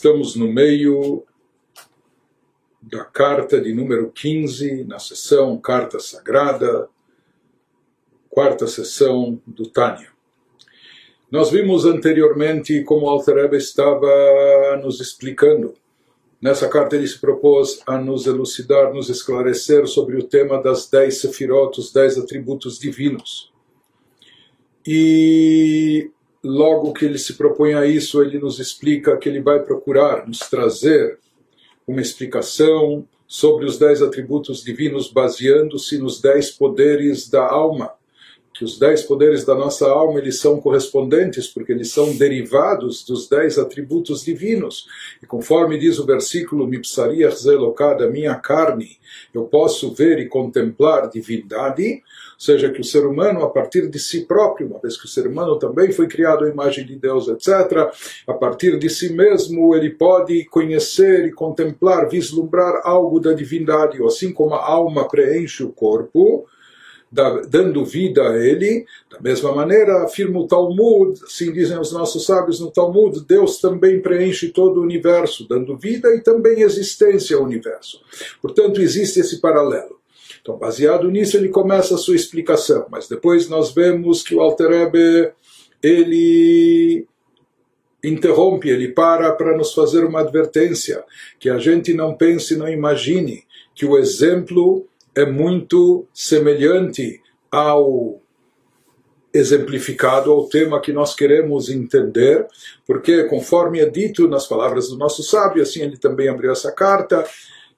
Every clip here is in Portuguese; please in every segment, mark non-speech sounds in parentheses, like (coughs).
Estamos no meio da carta de número 15, na sessão Carta Sagrada, quarta sessão do Tânia. Nós vimos anteriormente como Alter estava nos explicando. Nessa carta ele se propôs a nos elucidar, nos esclarecer sobre o tema das dez sefirot, os dez atributos divinos. E logo que ele se propõe a isso, ele nos explica que ele vai procurar nos trazer uma explicação sobre os dez atributos divinos, baseando-se nos dez poderes da alma. Que os dez poderes da nossa alma eles são correspondentes, porque eles são derivados dos dez atributos divinos. E conforme diz o versículo, Mipsariach zelokah, da minha carne, eu posso ver e contemplar divindade, seja que o ser humano, a partir de si próprio, uma vez que o ser humano também foi criado à imagem de Deus, etc., a partir de si mesmo ele pode conhecer e contemplar, vislumbrar algo da divindade, assim como a alma preenche o corpo, dando vida a ele. Da mesma maneira, afirma o Talmud, assim dizem os nossos sábios no Talmud, Deus também preenche todo o universo, dando vida e também existência ao universo. Portanto, existe esse paralelo. Então, baseado nisso, ele começa a sua explicação, mas depois nós vemos que o Alter Ebe, ele interrompe, ele para para nos fazer uma advertência, que a gente não pense, não imagine que o exemplo é muito semelhante ao exemplificado ao tema que nós queremos entender, porque conforme é dito nas palavras do nosso sábio, assim ele também abriu essa carta,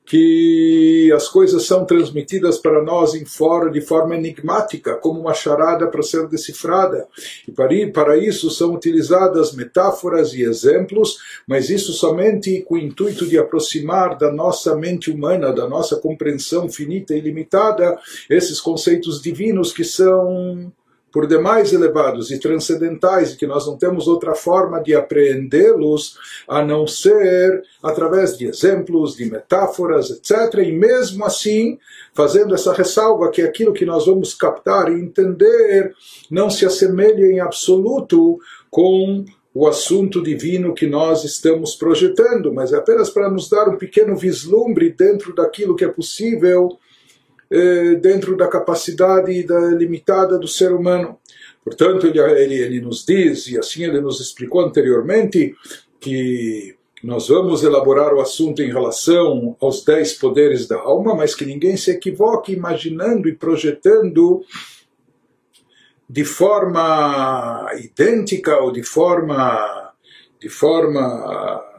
que as coisas são transmitidas para nós em fora de forma enigmática, como uma charada para ser decifrada. E para isso são utilizadas metáforas e exemplos, mas isso somente com o intuito de aproximar da nossa mente humana, da nossa compreensão finita e limitada, esses conceitos divinos que são por demais elevados e transcendentais, e que nós não temos outra forma de apreendê-los a não ser através de exemplos, de metáforas, etc. E mesmo assim, fazendo essa ressalva que aquilo que nós vamos captar e entender não se assemelha em absoluto com o assunto divino que nós estamos projetando, mas é apenas para nos dar um pequeno vislumbre dentro daquilo que é possível dentro da capacidade da, limitada do ser humano. Portanto, ele, ele, ele nos diz, e assim ele nos explicou anteriormente, que nós vamos elaborar o assunto em relação aos dez poderes da alma, mas que ninguém se equivoque imaginando e projetando de forma idêntica ou de forma de forma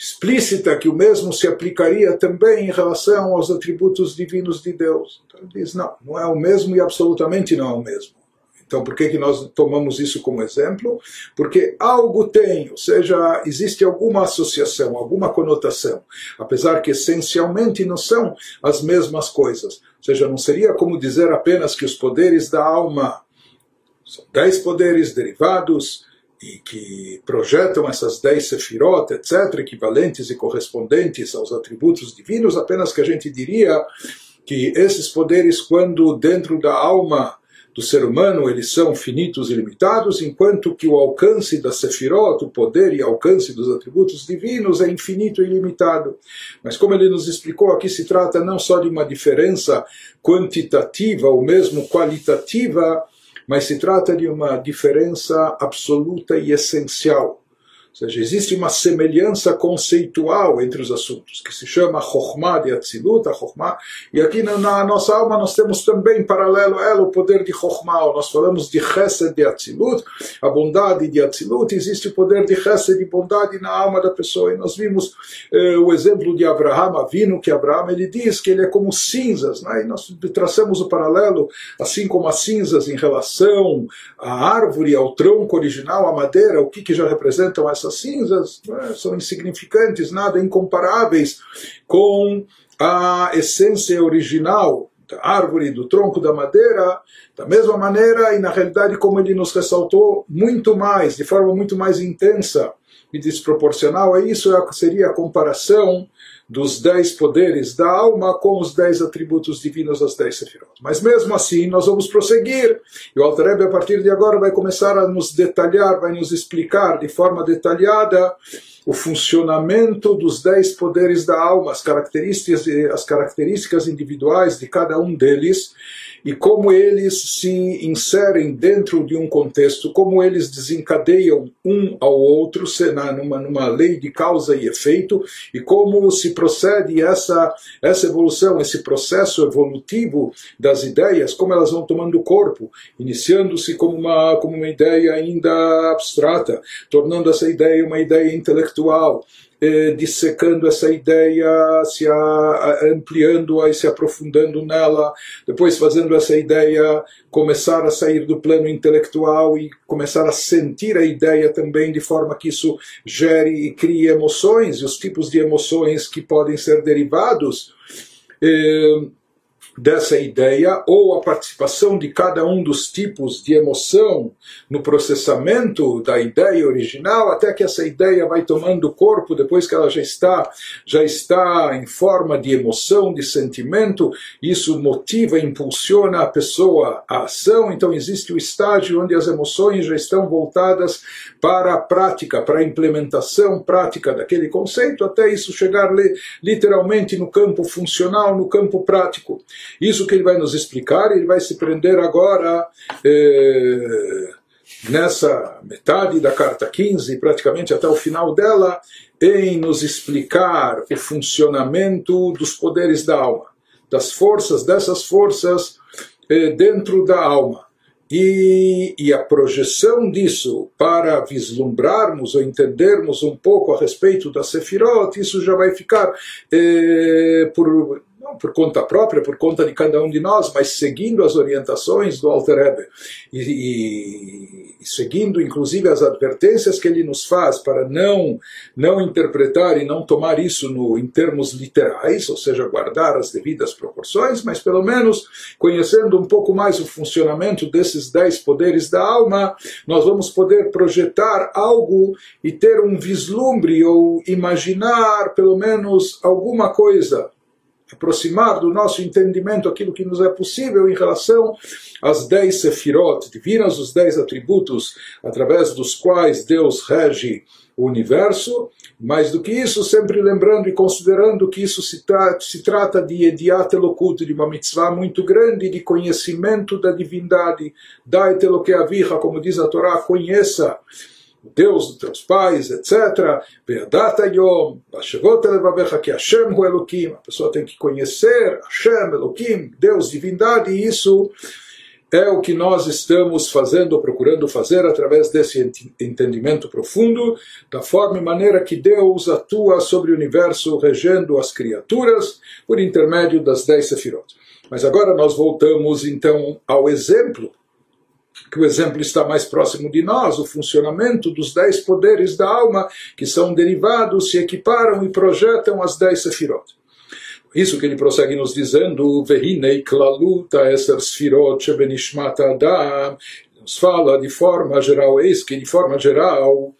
explícita que o mesmo se aplicaria também em relação aos atributos divinos de Deus. Então ele diz, não, não é o mesmo e absolutamente não é o mesmo. Então, por que, que nós tomamos isso como exemplo? Porque algo tem, ou seja, existe alguma associação, alguma conotação, apesar que essencialmente não são as mesmas coisas. Ou seja, não seria como dizer apenas que os poderes da alma são dez poderes derivados e que projetam essas dez sefirot, etc., equivalentes e correspondentes aos atributos divinos, apenas que a gente diria que esses poderes, quando dentro da alma do ser humano eles são finitos e limitados, enquanto que o alcance da sefirot, o poder e alcance dos atributos divinos é infinito e ilimitado. Mas como ele nos explicou, aqui se trata não só de uma diferença quantitativa ou mesmo qualitativa, mas se trata de uma diferença absoluta e essencial. Seja, existe uma semelhança conceitual entre os assuntos, que se chama Chokhmah de Atzilut, a Chokhmah, e aqui na, na, nossa alma nós temos também, paralelo a ela, o poder de Chokhmah, nós falamos de Chesed de Atzilut, a bondade de Atzilut, existe o poder de Chesed de bondade na alma da pessoa, e nós vimos eh, o exemplo de Abraham, Avino, que Abraham ele diz que ele é como cinzas, né? e nós traçamos o paralelo, assim como as cinzas em relação à árvore, ao tronco original, à madeira, o que, que já representam as essas cinzas né, são insignificantes, nada incomparáveis com a essência original da árvore, do tronco da madeira, da mesma maneira e na realidade como ele nos ressaltou muito mais, de forma muito mais intensa e desproporcional, é isso seria a comparação dos dez poderes da alma com os dez atributos divinos das dez sefirot. Mas mesmo assim, nós vamos prosseguir. E o Alter a partir de agora, vai começar a nos detalhar, vai nos explicar de forma detalhada o funcionamento dos dez poderes da alma, as características, as características individuais de cada um deles e como eles se inserem dentro de um contexto, como eles desencadeiam um ao outro numa, numa lei de causa e efeito, e como se procede essa, essa evolução, esse processo evolutivo das ideias, como elas vão tomando corpo, iniciando-se como uma, como uma ideia ainda abstrata, tornando essa ideia uma ideia intelectual, eh, dissecando essa ideia, se ampliando-a e se aprofundando nela, depois fazendo essa ideia começar a sair do plano intelectual e começar a sentir a ideia também de forma que isso gere e crie emoções e os tipos de emoções que podem ser derivados. Eh, dessa ideia ou a participação de cada um dos tipos de emoção no processamento da ideia original até que essa ideia vai tomando corpo depois que ela já está já está em forma de emoção de sentimento isso motiva impulsiona a pessoa à ação. Então existe o estágio onde as emoções já estão voltadas para a prática para a implementação prática daquele conceito até isso chegar literalmente no campo funcional no campo prático isso que ele vai nos explicar, ele vai se prender agora eh, nessa metade da carta 15, praticamente até o final dela, em nos explicar o funcionamento dos poderes da alma, das forças, dessas forças eh, dentro da alma. E, e, a projeção disso para vislumbrarmos ou entendermos um pouco a respeito da Sefirot, isso já vai ficar eh, por não por conta própria, por conta de cada um de nós, mas seguindo as orientações do Alter Rebbe. E, e, e, seguindo inclusive as advertências que ele nos faz para não não interpretar e não tomar isso no, em termos literais, ou seja, guardar as devidas proporções, mas pelo menos conhecendo um pouco mais o funcionamento desses dez poderes da alma, nós vamos poder projetar algo e ter um vislumbre ou imaginar pelo menos alguma coisa aproximar do nosso entendimento aquilo que nos é possível em relação às dez sefirot divinas, os dez atributos através dos quais Deus rege o universo, mais do que isso, sempre lembrando e considerando que isso se, tra se trata de Ediat Elokut, de uma mitzvah muito grande de conhecimento da divindade, da Etelokeaviha, como diz a Torá, conheça Deus dos teus pais, etc. Verdata Yom, Bashevot Elevavecha, que Hashem hu Elokim. A pessoa tem que conhecer Hashem, Elokim, Deus, divindade, e isso é o que nós estamos fazendo, procurando fazer através desse entendimento profundo, da forma e maneira que Deus atua sobre o universo, regendo as criaturas por intermédio das dez sefirot. Mas agora nós voltamos então ao exemplo que o exemplo está mais próximo de nós, o funcionamento dos dez poderes da alma, que são derivados, se equiparam e projetam as dez sefirot. Isso que ele prossegue nos dizendo, Vehinei klaluta eser sfirot shebenishmat adam, nos fala de forma geral, eis que de forma geral,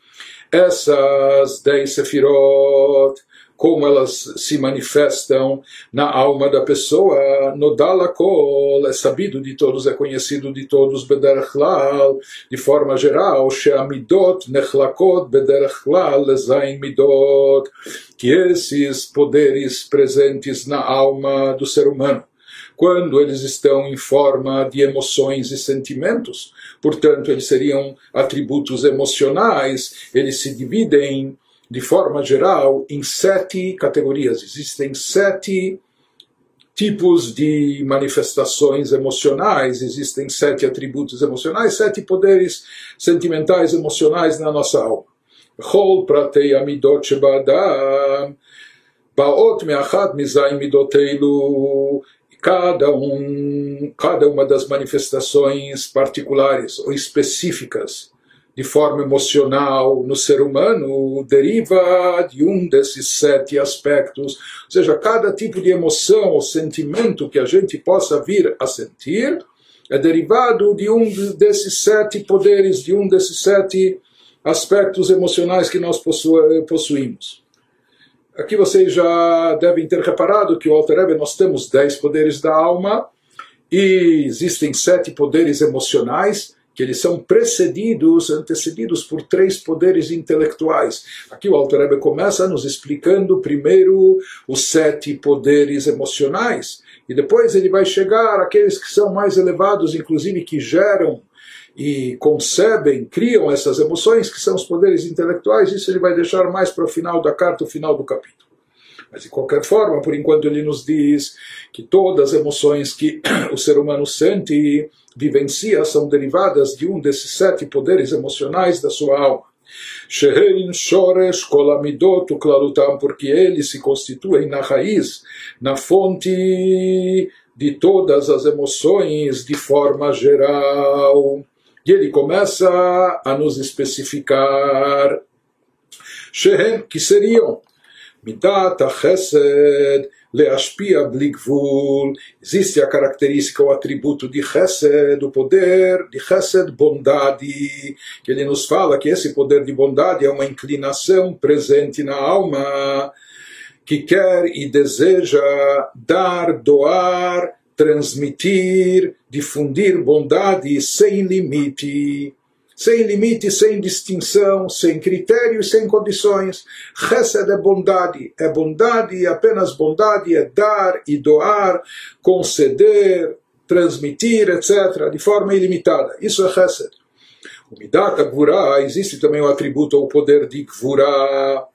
essas dez sefirot, como elas se manifestam na alma da pessoa, no Dalakol, é sabido de todos, é conhecido de todos, Bederchlal, de forma geral, Sheamidot Nechlakot Bederchlal Lezain Midot, que esses poderes presentes na alma do ser humano, quando eles estão em forma de emoções e sentimentos, portanto, eles seriam atributos emocionais, eles se dividem de forma geral, em sete categorias. Existem sete tipos de manifestações emocionais, existem sete atributos emocionais, sete poderes sentimentais emocionais na nossa alma. Chol pratei amidot shebadam, baot me'achad mizayim midoteilu, cada um, cada uma das manifestações particulares ou específicas de forma emocional no ser humano deriva de um desses sete aspectos. Ou seja, cada tipo de emoção ou sentimento que a gente possa vir a sentir é derivado de um desses sete poderes, de um desses sete aspectos emocionais que nós possuímos. Aqui vocês já devem ter reparado que o Alter Rebbe nós temos dez poderes da alma e existem sete poderes emocionais que eles são precedidos, antecedidos por três poderes intelectuais. Aqui o Alter Rebbe começa nos explicando primeiro os sete poderes emocionais, e depois ele vai chegar àqueles que são mais elevados, inclusive que geram e concebem, criam essas emoções, que são os poderes intelectuais, isso ele vai deixar mais para o final da carta, o final do capítulo. Mas de qualquer forma, por enquanto ele nos diz que todas as emoções que (coughs) o ser humano sente vivencia são derivadas de um desses sete poderes emocionais da sua alma. Shehein Shoresh Kolamidot Klalutam, porque eles se constituem na raiz, na fonte de todas as emoções de forma geral. E ele começa a nos especificar Shehem, que seriam Midat Chesed, Leashpia Bligvul. Existe a característica, o atributo de Chesed, o poder de Chesed, bondade, que ele nos fala que esse poder de bondade é uma inclinação presente na alma que quer e deseja dar, doar, transmitir, difundir bondade sem limite sem limite, sem distinção, sem critério, sem condições. Chesed é bondade, é bondade, apenas bondade, é dar e doar, conceder, transmitir, etc., de forma ilimitada. Isso é Chesed. O Midata existe também o atributo, o poder de Gvura,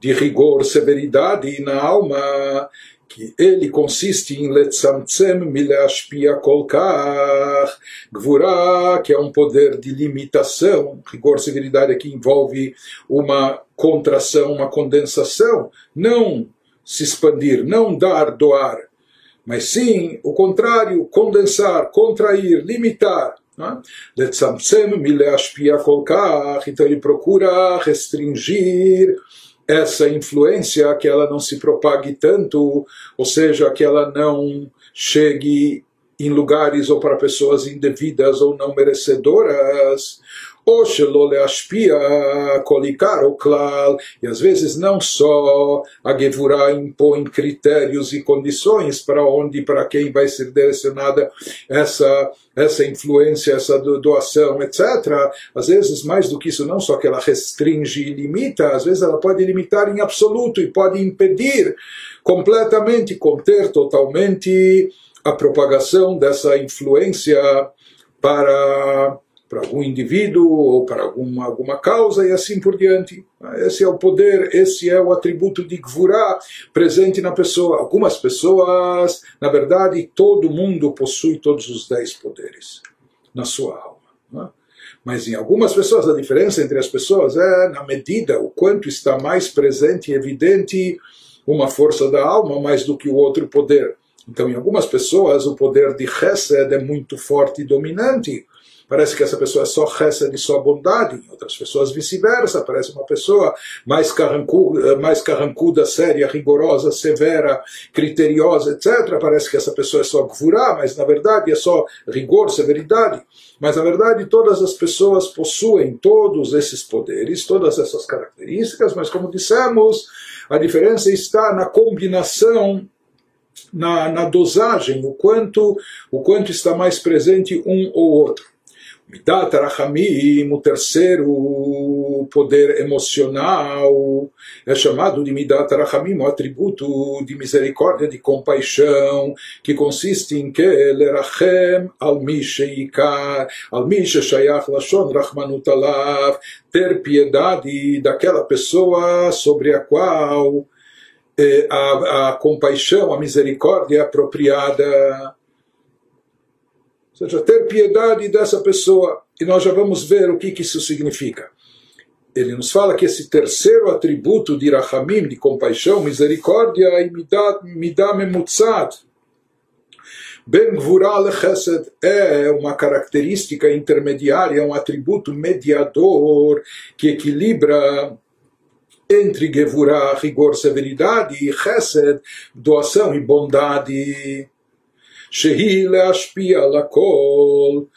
de rigor, severidade na alma, que ele consiste em letzamtzem mileashpia kolkach, gvura, que é um poder de limitação, rigor, severidade aqui envolve uma contração, uma condensação, não se expandir, não dar, doar, mas sim o contrário, condensar, contrair, limitar. Né? Letzamtzem mileashpia kolkach, então ele procura restringir essa influência, que ela não se propague tanto, ou seja, que ela não chegue em lugares ou para pessoas indevidas ou não merecedoras. E às vezes não só a Gevurah impõe critérios e condições para onde e para quem vai ser direcionada essa, essa influência, essa doação, etc. Às vezes, mais do que isso, não só que ela restringe e limita, às vezes ela pode limitar em absoluto e pode impedir completamente, conter totalmente a propagação dessa influência para para algum indivíduo ou para alguma, alguma causa e assim por diante. Esse é o poder, esse é o atributo de Gvurá presente na pessoa. Algumas pessoas, na verdade, todo mundo possui todos os dez poderes na sua alma. É? Mas em algumas pessoas, a diferença entre as pessoas é na medida o quanto está mais presente e evidente uma força da alma mais do que o outro poder. Então, em algumas pessoas, o poder de Chesed é muito forte e dominante parece que essa pessoa é só resta de sua bondade, em outras pessoas vice-versa, parece uma pessoa mais carrancuda, mais carrancuda, séria, rigorosa, severa, criteriosa, etc. Parece que essa pessoa é só gvurá, mas na verdade é só rigor, severidade. Mas na verdade todas as pessoas possuem todos esses poderes, todas essas características, mas como dissemos, a diferença está na combinação na, na, dosagem, o quanto, o quanto está mais presente um ou outro. Midat Rachamim, o terceiro poder emocional, é chamado de Midat Rachamim, o atributo de misericórdia, de compaixão, que consiste em que Lerachem al Misheikar, al Misheshayach Lashon Rachmanut Alav, ter piedade daquela pessoa sobre a qual a, a compaixão, a misericórdia é apropriada ou seja, ter piedade dessa pessoa. E nós já vamos ver o que, que isso significa. Ele nos fala que esse terceiro atributo de Rahamim, de compaixão, misericórdia, midah memutzad, Ben Gvura Chesed é uma característica intermediária, um atributo mediador que equilibra entre Gevurah, rigor, severidade, e Chesed, doação e bondade. Shehi leashpia lakol.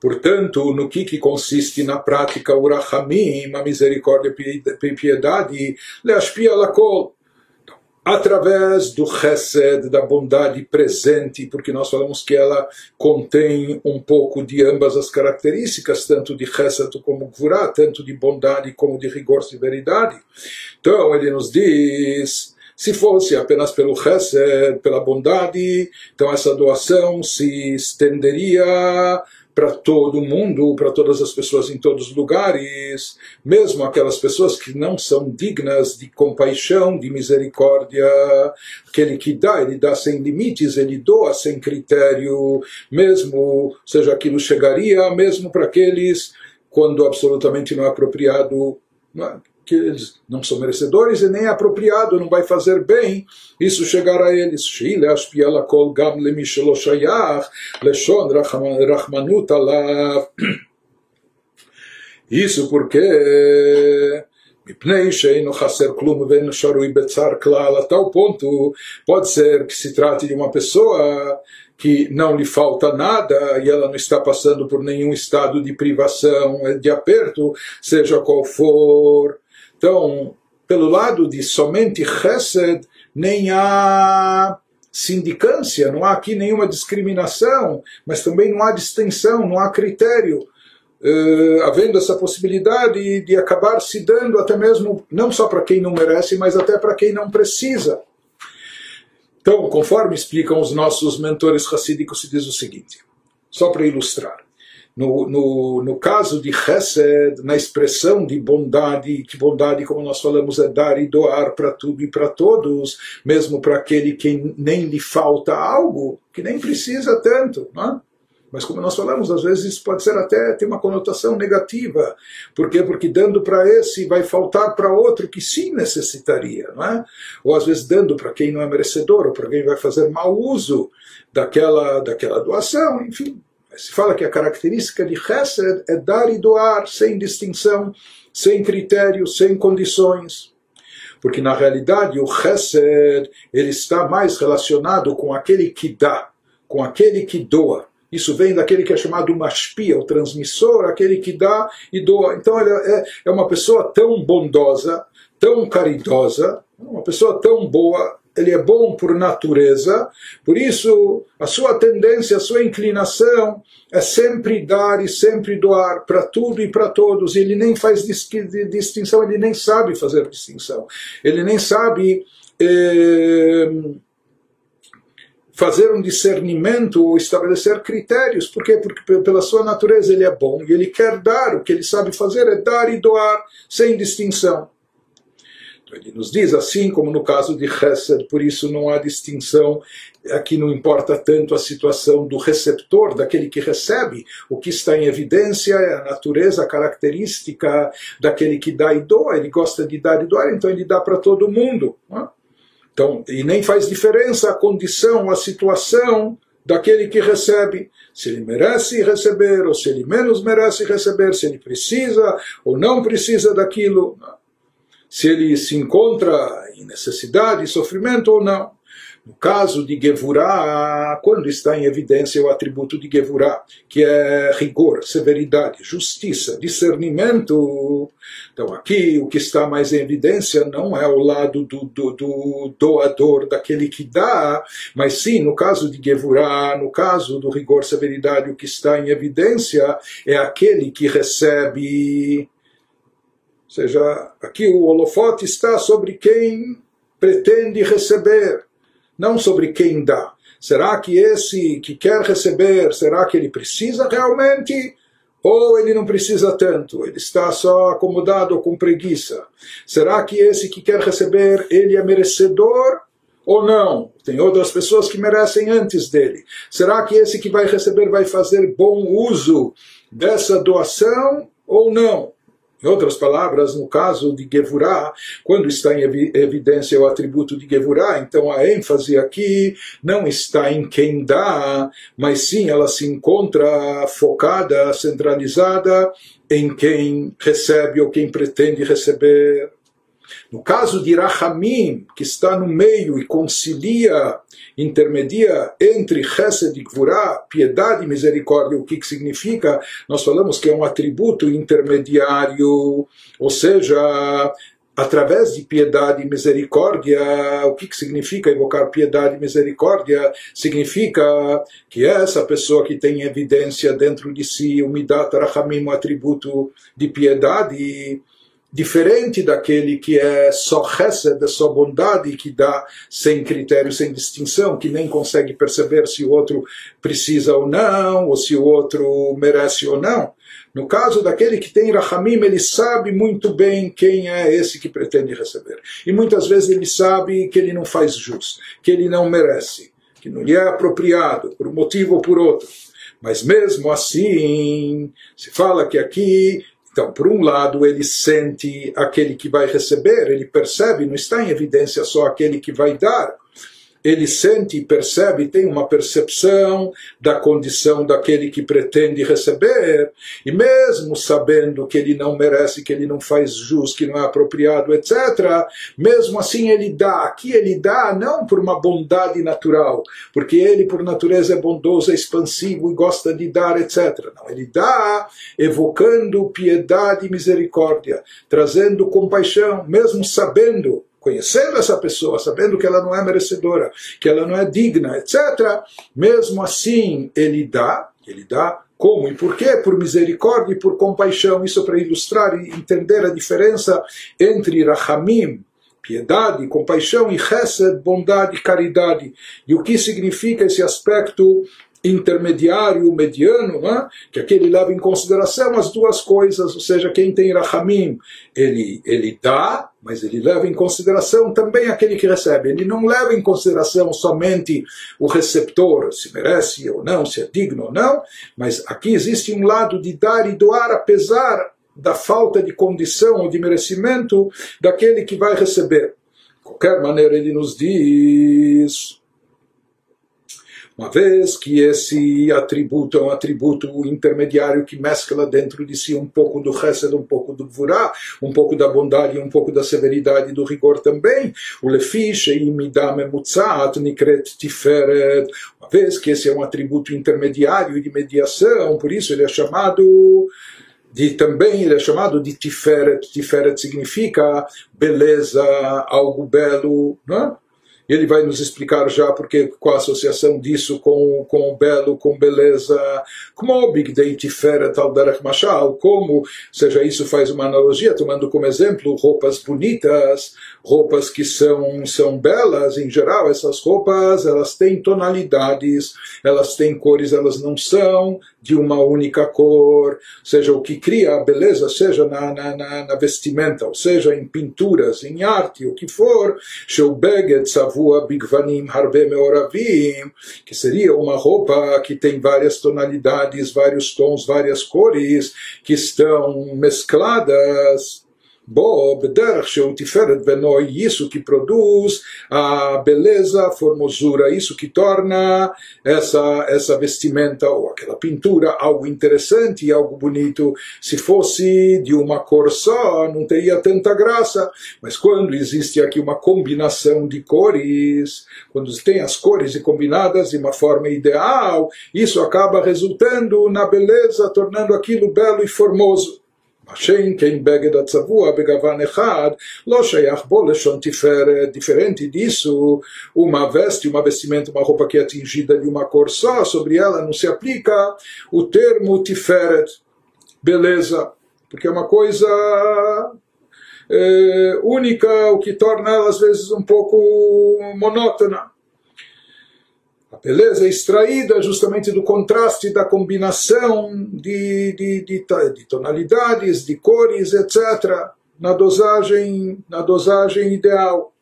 Portanto, no que, que consiste na prática o rachamim, a misericórdia e piedade, leashpia lakol. Através do chesed, da bondade presente, porque nós falamos que ela contém um pouco de ambas as características, tanto de chesed como gvurá, tanto de bondade como de rigor e severidade. Então ele nos diz, se fosse apenas pelo chesed, pela bondade, então essa doação se estenderia para todo mundo, para todas as pessoas em todos os lugares, mesmo aquelas pessoas que não são dignas de compaixão, de misericórdia. Aquele que dá, ele dá sem limites, ele doa sem critério, mesmo, seja aquilo chegaria, mesmo para aqueles quando absolutamente não é apropriado. Não é? que eles não são merecedores e nem é apropriado, não vai fazer bem isso chegar a eles. Isso porque מפני שאינו חסר כלום ואינו שרוי בצער כלל, a tal ponto pode ser que se trate de uma pessoa que não lhe falta nada e ela não está passando por nenhum estado de privação, de aperto, seja qual for. Então, pelo lado de somente Chesed, nem há sindicância, não há aqui nenhuma discriminação, mas também não há distinção, não há critério. Uh, havendo essa possibilidade de acabar se dando até mesmo, não só para quem não merece, mas até para quem não precisa. Então, conforme explicam os nossos mentores racídicos, se diz o seguinte, só para ilustrar. No, no, no caso de Chesed, na expressão de bondade, que bondade, como nós falamos, é dar e doar para tudo e para todos, mesmo para aquele que nem lhe falta algo, que nem precisa tanto. Não é? Mas como nós falamos, às vezes isso pode ser até ter uma conotação negativa. Por quê? Porque dando para esse vai faltar para outro que sim necessitaria, não é? Ou às vezes dando para quem não é merecedor, ou para quem vai fazer mau uso daquela, daquela doação, enfim se fala que a característica de Chesed é dar e doar sem distinção, sem critério, sem condições. Porque na realidade o Chesed ele está mais relacionado com aquele que dá, com aquele que doa. Isso vem daquele que é chamado mashpia, o transmissor, aquele que dá e doa. Então é, é uma pessoa tão bondosa, tão caridosa, uma pessoa tão boa, ele é bom por natureza, por isso a sua tendência, a sua inclinação é sempre dar e sempre doar para tudo e para todos. Ele nem faz distinção, ele nem sabe fazer distinção, ele nem sabe. Eh, fazer um discernimento ou estabelecer critérios. Por quê? Porque pela sua natureza ele é bom e ele quer dar. O que ele sabe fazer é dar e doar sem distinção. Ele nos diz assim como no caso de Hesed, por isso não há distinção, aqui não importa tanto a situação do receptor, daquele que recebe, o que está em evidência é a natureza, característica daquele que dá e doa, ele gosta de dar e doar, então ele dá para todo mundo. É? Então, e nem faz diferença a condição, a situação daquele que recebe, se ele merece receber ou se ele menos merece receber, se ele precisa ou não precisa daquilo. Não? Se ele se encontra em necessidade sofrimento ou não. No caso de Gevurah, quando está em evidência o atributo de Gevurah, que é rigor, severidade, justiça, discernimento, então aqui o que está mais em evidência não é o lado do, do, do doador, daquele que dá, mas sim, no caso de Gevurah, no caso do rigor, severidade, o que está em evidência é aquele que recebe ou seja, aqui o holofote está sobre quem pretende receber, não sobre quem dá. Será que esse que quer receber, será que ele precisa realmente? Ou ele não precisa tanto, ele está só acomodado com preguiça? Será que esse que quer receber, ele é merecedor ou não? Tem outras pessoas que merecem antes dele. Será que esse que vai receber vai fazer bom uso dessa doação ou não? Em outras palavras, no caso de Gevurah, quando está em evidência o atributo de Gevurah, então a ênfase aqui não está em quem dá, mas sim ela se encontra focada, centralizada em quem recebe ou quem pretende receber. No caso de Rahamim, que está no meio e concilia, intermedia entre Chesed e Gvurah, piedade e misericórdia, o que, que significa? Nós falamos que é um atributo intermediário, ou seja, através de piedade e misericórdia, o que, que significa evocar piedade e misericórdia? Significa que essa pessoa que tem evidência dentro de si, o midat rachamim, o atributo de piedade, diferente daquele que é só chesed, é só bondade, que dá sem critério, sem distinção, que nem consegue perceber se o outro precisa ou não, ou se o outro merece ou não. No caso daquele que tem Rahamim, ele sabe muito bem quem é esse que pretende receber. E muitas vezes ele sabe que ele não faz jus, que ele não merece, que não lhe é apropriado, por um motivo ou por outro. Mas mesmo assim, se fala que aqui então, por um lado, ele sente aquele que vai receber, ele percebe, não está em evidência só aquele que vai dar ele sente e percebe, tem uma percepção da condição daquele que pretende receber, e mesmo sabendo que ele não merece, que ele não faz jus, que não é apropriado, etc., mesmo assim ele dá. Aqui ele dá não por uma bondade natural, porque ele, por natureza, é bondoso, é expansivo e gosta de dar, etc. Não, ele dá evocando piedade e misericórdia, trazendo compaixão, mesmo sabendo conhecendo essa pessoa, sabendo que ela não é merecedora, que ela não é digna, etc., mesmo assim ele dá, ele dá como e por quê? Por misericórdia e por compaixão. Isso para ilustrar e entender a diferença entre Rahamim, piedade, compaixão, e Chesed, bondade e caridade. E o que significa esse aspecto intermediário, mediano, né? que aquele leva em consideração as duas coisas, ou seja, quem tem Rahamim, ele, ele dá, mas ele leva em consideração também aquele que recebe. Ele não leva em consideração somente o receptor, se merece ou não, se é digno ou não, mas aqui existe um lado de dar e doar, apesar da falta de condição ou de merecimento daquele que vai receber. De qualquer maneira, ele nos diz uma vez que esse atributo é um atributo intermediário que mescla dentro de si um pouco do Chesed, um pouco do Vurá, um pouco da bondade, um pouco da severidade e do rigor também. O Lefish e Midame Mutzat Nikret Tiferet. Uma vez que esse é um atributo intermediário de mediação, por isso ele é chamado de, também ele é chamado de Tiferet. Tiferet significa beleza, algo belo, não é? Ele vai nos explicar já porque qual a associação disso com, com belo, com beleza, como o Big Day Tiferet al Derech Mashal, como, seja, isso faz uma analogia, tomando como exemplo roupas bonitas, roupas que são, são belas, em geral, essas roupas, elas têm tonalidades, elas têm cores, elas não são de uma única cor, seja o que cria a beleza, seja na, na, na, vestimenta, ou seja em pinturas, em arte, o que for, que seria uma roupa que tem várias tonalidades, vários tons, várias cores, que estão mescladas Bob, Bederach, Tiferet é Benoi, é isso que produz a beleza, a formosura, é isso que torna essa, essa vestimenta ou aquela pintura algo interessante, e algo bonito. Se fosse de uma cor só, não teria tanta graça. Mas quando existe aqui uma combinação de cores, quando tem as cores combinadas de uma forma ideal, isso acaba resultando na beleza, tornando aquilo belo e formoso. השם כן בגד הצבוע בגוון אחד, לא שייך בו לשון תפארת, diferente disso, uma veste, uma vestimenta, uma roupa que é tingida de uma cor só, sobre ela não se aplica o termo tiferet, beleza, porque é uma coisa é, única, o que torna ela às vezes um pouco monótona. A beleza extraída justamente do contraste, da combinação de, de, de, de tonalidades, de cores, etc., na dosagem, na dosagem ideal.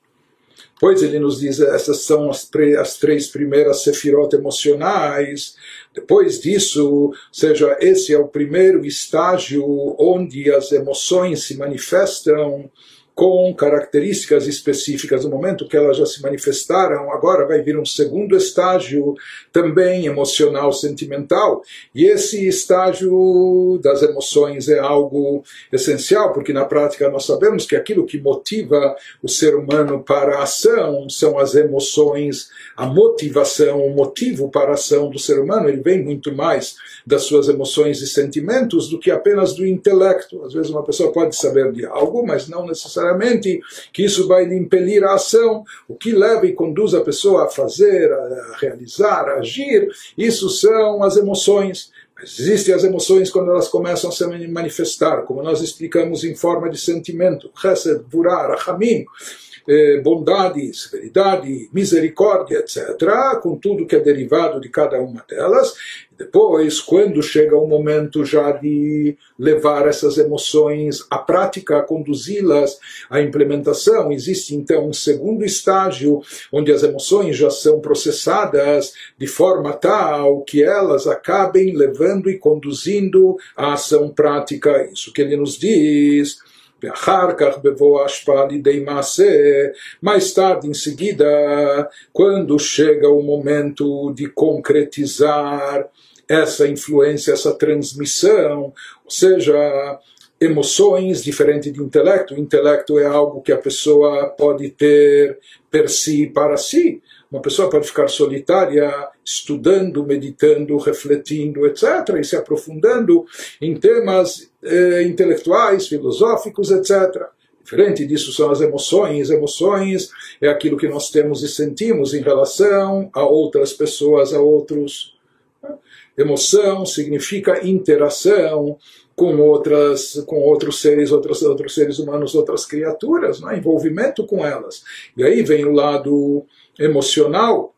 Pois ele nos diz, essas são as, as três primeiras sefirot emocionais. Depois disso, seja, esse é o primeiro estágio onde as emoções se manifestam com características específicas no momento que elas já se manifestaram, agora vai vir um segundo estágio também emocional, sentimental. E esse estágio das emoções é algo essencial, porque na prática nós sabemos que aquilo que motiva o ser humano para a ação são as emoções, a motivação, o motivo para a ação do ser humano, ele vem muito mais das suas emoções e sentimentos do que apenas do intelecto. Às vezes uma pessoa pode saber de algo, mas não necessariamente necessariamente que isso vai lhe impelir a ação. O que leva e conduz a pessoa a fazer, a realizar, a agir, isso são as emoções. Existem as emoções quando elas começam a se manifestar, como nós explicamos em forma de sentimento. Chesed, Burah, Rachamim eh, bondade, severidade, misericórdia, etc., com tudo que é derivado de cada uma delas. Depois, quando chega o momento já de levar essas emoções à prática, conduzi-las à implementação, existe então um segundo estágio, onde as emoções já são processadas de forma tal que elas acabem levando e conduzindo à ação prática. Isso que ele nos diz mais tarde, em seguida, quando chega o momento de concretizar essa influência, essa transmissão, ou seja, emoções diferente de intelecto. O intelecto é algo que a pessoa pode ter per si e para si. Uma pessoa pode ficar solitária estudando, meditando, refletindo, etc., e se aprofundando em temas eh, intelectuais, filosóficos, etc. Diferente disso são as emoções. Emoções é aquilo que nós temos e sentimos em relação a outras pessoas, a outros. Emoção significa interação com outras, com outros seres, outros, outros seres humanos, outras criaturas, é? envolvimento com elas. E aí vem o lado emocional.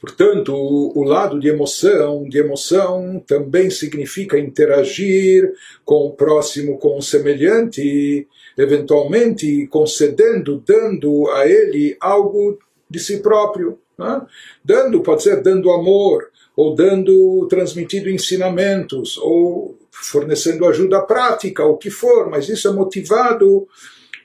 Portanto, o, lado de emoção, de emoção também significa interagir com o próximo, com o semelhante, eventualmente concedendo, dando a ele algo de si próprio. Né? Dando, pode ser dando amor, ou dando, transmitindo ensinamentos, ou fornecendo ajuda prática, o que for, mas isso é motivado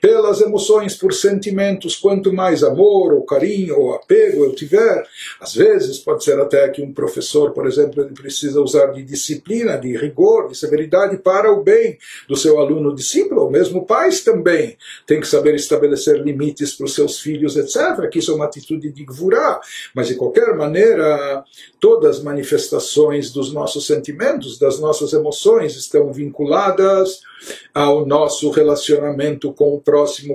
pelas emoções, por sentimentos, quanto mais amor, ou carinho, ou apego eu tiver, às vezes pode ser até que um professor, por exemplo, ele precisa usar de disciplina, de rigor, de severidade para o bem do seu aluno discípulo, ou mesmo pais também tem que saber estabelecer limites para os seus filhos, etc. Que isso é uma atitude de gvurá, mas de qualquer maneira, todas as manifestações dos nossos sentimentos, das nossas emoções estão vinculadas ao nosso relacionamento com o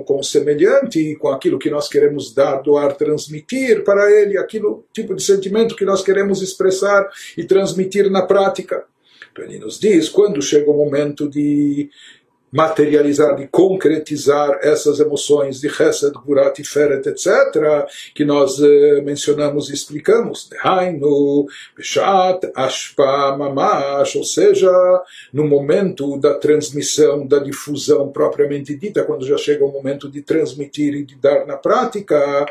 com o semelhante, e com aquilo que nós queremos dar, doar, transmitir para ele, aquilo tipo de sentimento que nós queremos expressar e transmitir na prática. Então ele nos diz, quando chega o momento de materializar, de concretizar essas emoções de Chesed, Gurat, Feret, etc., que nós uh, mencionamos e explicamos. Dehainu, Beshat, Ashpa, Mamash, ou seja, no momento da transmissão, da difusão propriamente dita, quando já chega o momento de transmitir e de dar na prática,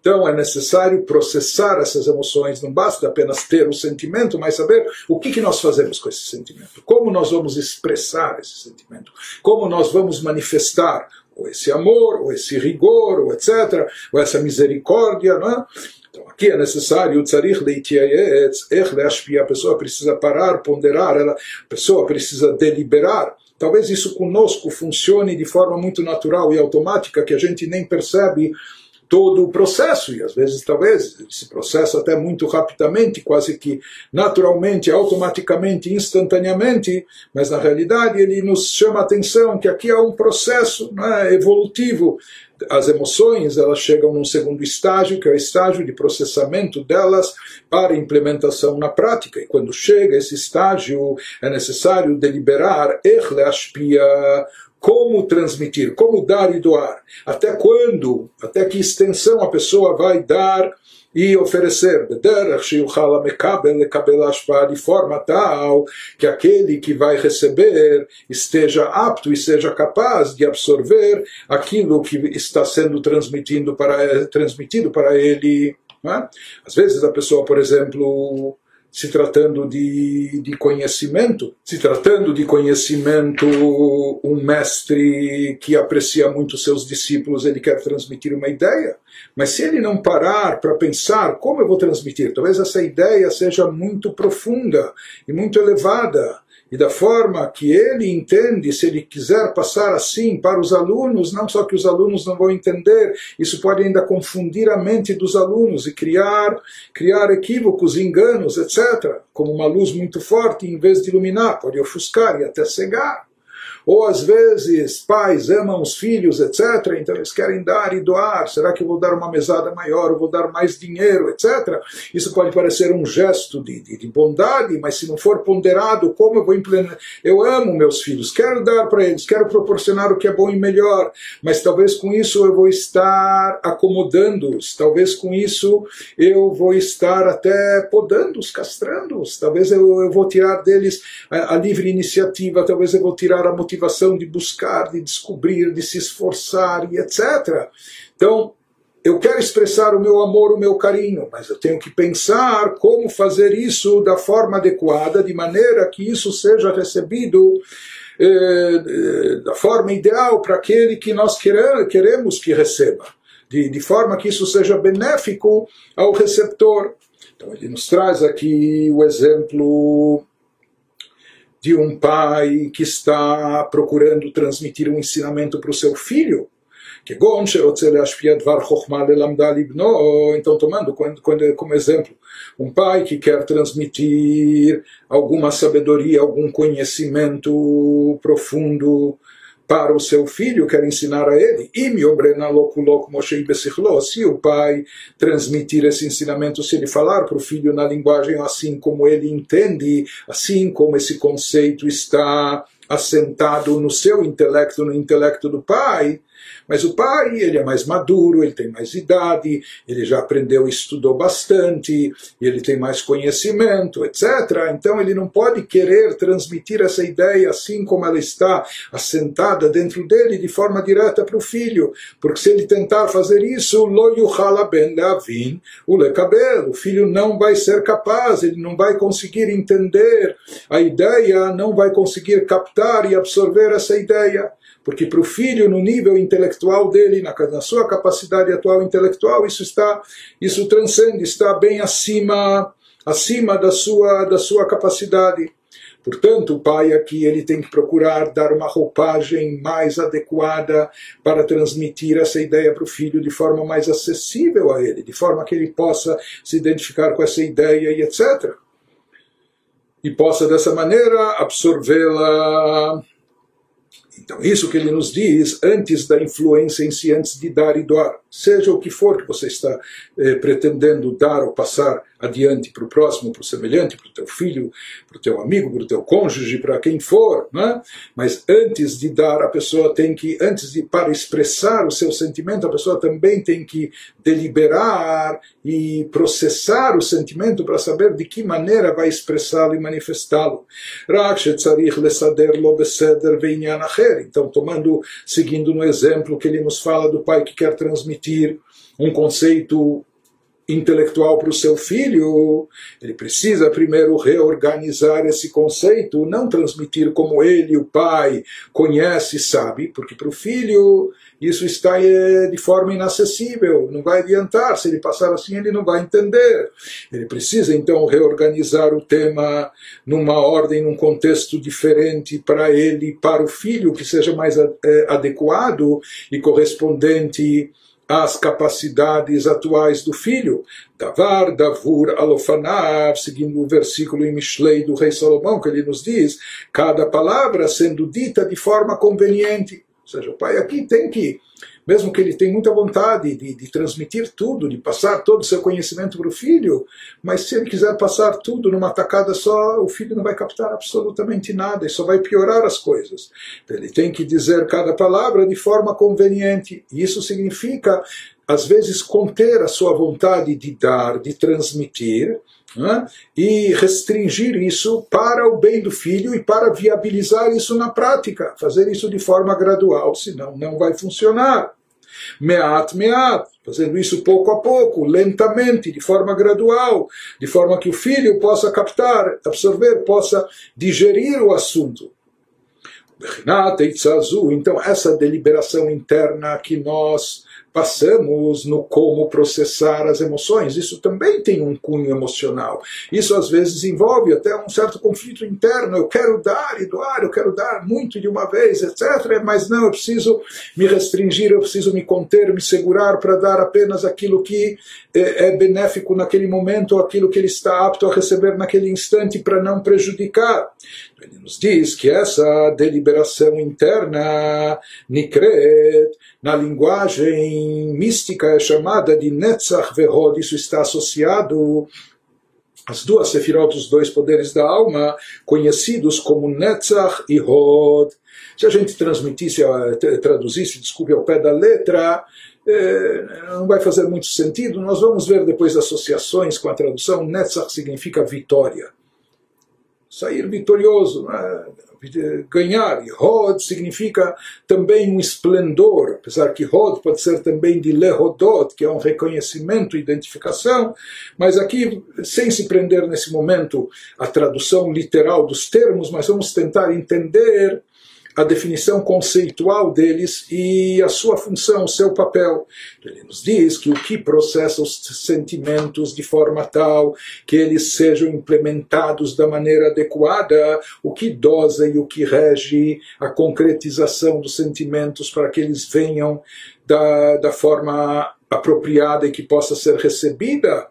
então é necessário processar essas emoções, não basta apenas ter o sentimento, mas saber o que, que nós fazemos com esse sentimento, como nós vamos expressar esse sentimento, como nós vamos manifestar ou esse amor, ou esse rigor, ou etc., ou essa misericórdia, não é? Então aqui é necessário, a pessoa precisa parar, ponderar, a pessoa precisa deliberar. Talvez isso conosco funcione de forma muito natural e automática, que a gente nem percebe todo o processo, e às vezes talvez esse processo até muito rapidamente, quase que naturalmente, automaticamente, instantaneamente, mas na realidade ele nos chama a atenção que aqui há um processo né, evolutivo. As emoções elas chegam num segundo estágio, que é o estágio de processamento delas para implementação na prática. E quando chega esse estágio, é necessário deliberar, como transmitir, como dar e doar, até quando, até que extensão a pessoa vai dar e oferecer, de forma tal que aquele que vai receber esteja apto e seja capaz de absorver aquilo que está sendo transmitido para, transmitido para ele. É? Às vezes a pessoa, por exemplo, se tratando de, de conhecimento, se tratando de conhecimento, um mestre que aprecia muito seus discípulos, ele quer transmitir uma ideia, mas se ele não parar para pensar como eu vou transmitir, talvez essa ideia seja muito profunda e muito elevada, e da forma que ele entende, se ele quiser passar assim para os alunos, não só que os alunos não vão entender, isso pode ainda confundir a mente dos alunos e criar, criar equívocos, enganos, etc. Como uma luz muito forte, em vez de iluminar, pode ofuscar e até cegar. Ou às vezes pais amam os filhos, etc. Então eles querem dar e doar. Será que eu vou dar uma mesada maior? Eu vou dar mais dinheiro, etc. Isso pode parecer um gesto de, de, de bondade, mas se não for ponderado, como eu vou implementar? Eu amo meus filhos, quero dar para eles, quero proporcionar o que é bom e melhor, mas talvez com isso eu vou estar acomodando-os, talvez com isso eu vou estar até podando-os, castrando-os, talvez eu, eu vou tirar deles a, a livre iniciativa, talvez eu vou tirar a motivação de buscar, de descobrir, de se esforçar e etc. Então, eu quero expressar o meu amor, o meu carinho, mas eu tenho que pensar como fazer isso da forma adequada, de maneira que isso seja recebido eh, eh da forma ideal para aquele que nós queremos que receba, de, de forma que isso seja benéfico ao receptor. Então ele nos traz aqui o exemplo de um pai que está procurando transmitir um ensinamento para o seu filho. כגון שרוצה להשפיע דבר חוכמה ללמדה לבנו, então tomando como exemplo um pai que quer transmitir alguma sabedoria, algum conhecimento profundo para o seu filho, quer ensinar a ele, se o pai transmitir esse ensinamento, se ele falar para o filho na linguagem assim como ele entende, assim como esse conceito está assentado no seu intelecto, no intelecto do pai, mas o pai, ele é mais maduro, ele tem mais idade, ele já aprendeu e estudou bastante, ele tem mais conhecimento, etc. Então ele não pode querer transmitir essa ideia assim como ela está assentada dentro dele de forma direta para o filho, porque se ele tentar fazer isso, lo ben o lekabel, o filho não vai ser capaz, ele não vai conseguir entender a ideia, não vai conseguir captar e absorver essa ideia. Porque para o filho, no nível intelectual dele, na, na, sua capacidade atual intelectual, isso está, isso transcende, está bem acima, acima da sua, da sua capacidade. Portanto, o pai aqui ele tem que procurar dar uma roupagem mais adequada para transmitir essa ideia para o filho de forma mais acessível a ele, de forma que ele possa se identificar com essa ideia e etc. E possa dessa maneira absorvê-la então, isso que ele nos diz antes da influência em si, antes de dar e doar, seja o que for que você está eh, pretendendo dar ou passar adiante para o próximo, para o semelhante, para o teu filho, para o teu amigo, para o teu cônjuge, para quem for, né? mas antes de dar, a pessoa tem que, antes de, para expressar o seu sentimento, a pessoa também tem que deliberar e processar o sentimento para saber de que maneira vai expressá-lo e manifestá-lo. Então, tomando, seguindo no exemplo que ele nos fala do pai que quer transmitir um conceito intelectual para o seu filho, ele precisa primeiro reorganizar esse conceito, não transmitir como ele, o pai, conhece e sabe, porque para o filho isso está eh, de forma inacessível, não vai adiantar, se ele passar assim ele não vai entender. Ele precisa então reorganizar o tema numa ordem, num contexto diferente para ele, para o filho, que seja mais eh, adequado e correspondente as capacidades atuais do filho. Davar, Davur, Alofanav, seguindo o versículo em Mishlei do rei Salomão, que ele nos diz, cada palavra sendo dita de forma conveniente. Ou seja, o pai aqui tem que mesmo que ele tenha muita vontade de, de transmitir tudo, de passar todo o seu conhecimento para o filho, mas se ele quiser passar tudo numa tacada só, o filho não vai captar absolutamente nada e só vai piorar as coisas. Então, ele tem que dizer cada palavra de forma conveniente. E isso significa, às vezes, conter a sua vontade de dar, de transmitir, e restringir isso para o bem do filho e para viabilizar isso na prática, fazer isso de forma gradual, senão não vai funcionar. Meat, meat, fazendo isso pouco a pouco, lentamente, de forma gradual, de forma que o filho possa captar, absorver, possa digerir o assunto. Então, essa deliberação interna que nós passamos no como processar as emoções. Isso também tem um cunho emocional. Isso às vezes envolve até um certo conflito interno. Eu quero dar e doar, eu quero dar muito de uma vez, etc. Mas não, eu preciso me restringir, eu preciso me conter, me segurar para dar apenas aquilo que é, é benéfico naquele momento, aquilo que ele está apto a receber naquele instante para não prejudicar. Ele nos diz que essa deliberação interna, Nikret, na linguagem mística é chamada de Netzach Verod, isso está associado as duas sefirot, os dois poderes da alma, conhecidos como Netzach e Hod. Se a gente transmitisse, eh, traduzisse, desculpe, ao pé da letra, eh, não vai fazer muito sentido. Nós vamos ver depois associações com a tradução. Netzach significa vitória. Sair vitorioso. Né? ganhar. E Hod significa também um esplendor, apesar que Hod pode ser também de Lehodot, que é um reconhecimento, identificação, mas aqui, sem se prender nesse momento a tradução literal dos termos, mas vamos tentar entender a definição conceitual deles e a sua função, o seu papel. Ele nos diz que o que processa os sentimentos de forma tal que eles sejam implementados da maneira adequada, o que dosa e o que rege a concretização dos sentimentos para que eles venham da, da forma apropriada e que possa ser recebida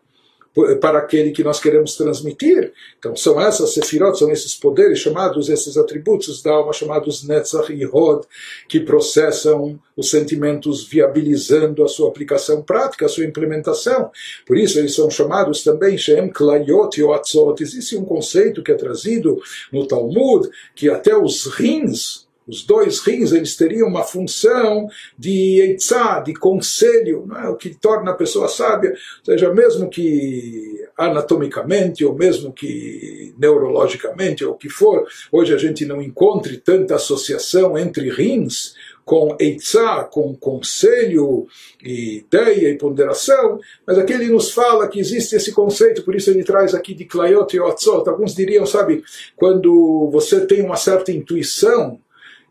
para aquele que nós queremos transmitir. Então são essas sefirot, são esses poderes chamados, esses atributos da alma chamados Netzach e Hod, que processam os sentimentos viabilizando a sua aplicação prática, a sua implementação. Por isso eles são chamados também Shem Klayot Yoatzot. Existe um conceito que é trazido no Talmud, que até os rins, os dois rins eles teriam uma função de eitzá, de conselho, é? o que torna a pessoa sábia, ou seja, mesmo que anatomicamente, ou mesmo que neurologicamente, ou o que for, hoje a gente não encontre tanta associação entre rins, com eitzá, com conselho, e ideia e ponderação, mas aqui ele nos fala que existe esse conceito, por isso ele traz aqui de Klayot e Otzot. Alguns diriam, sabe, quando você tem uma certa intuição,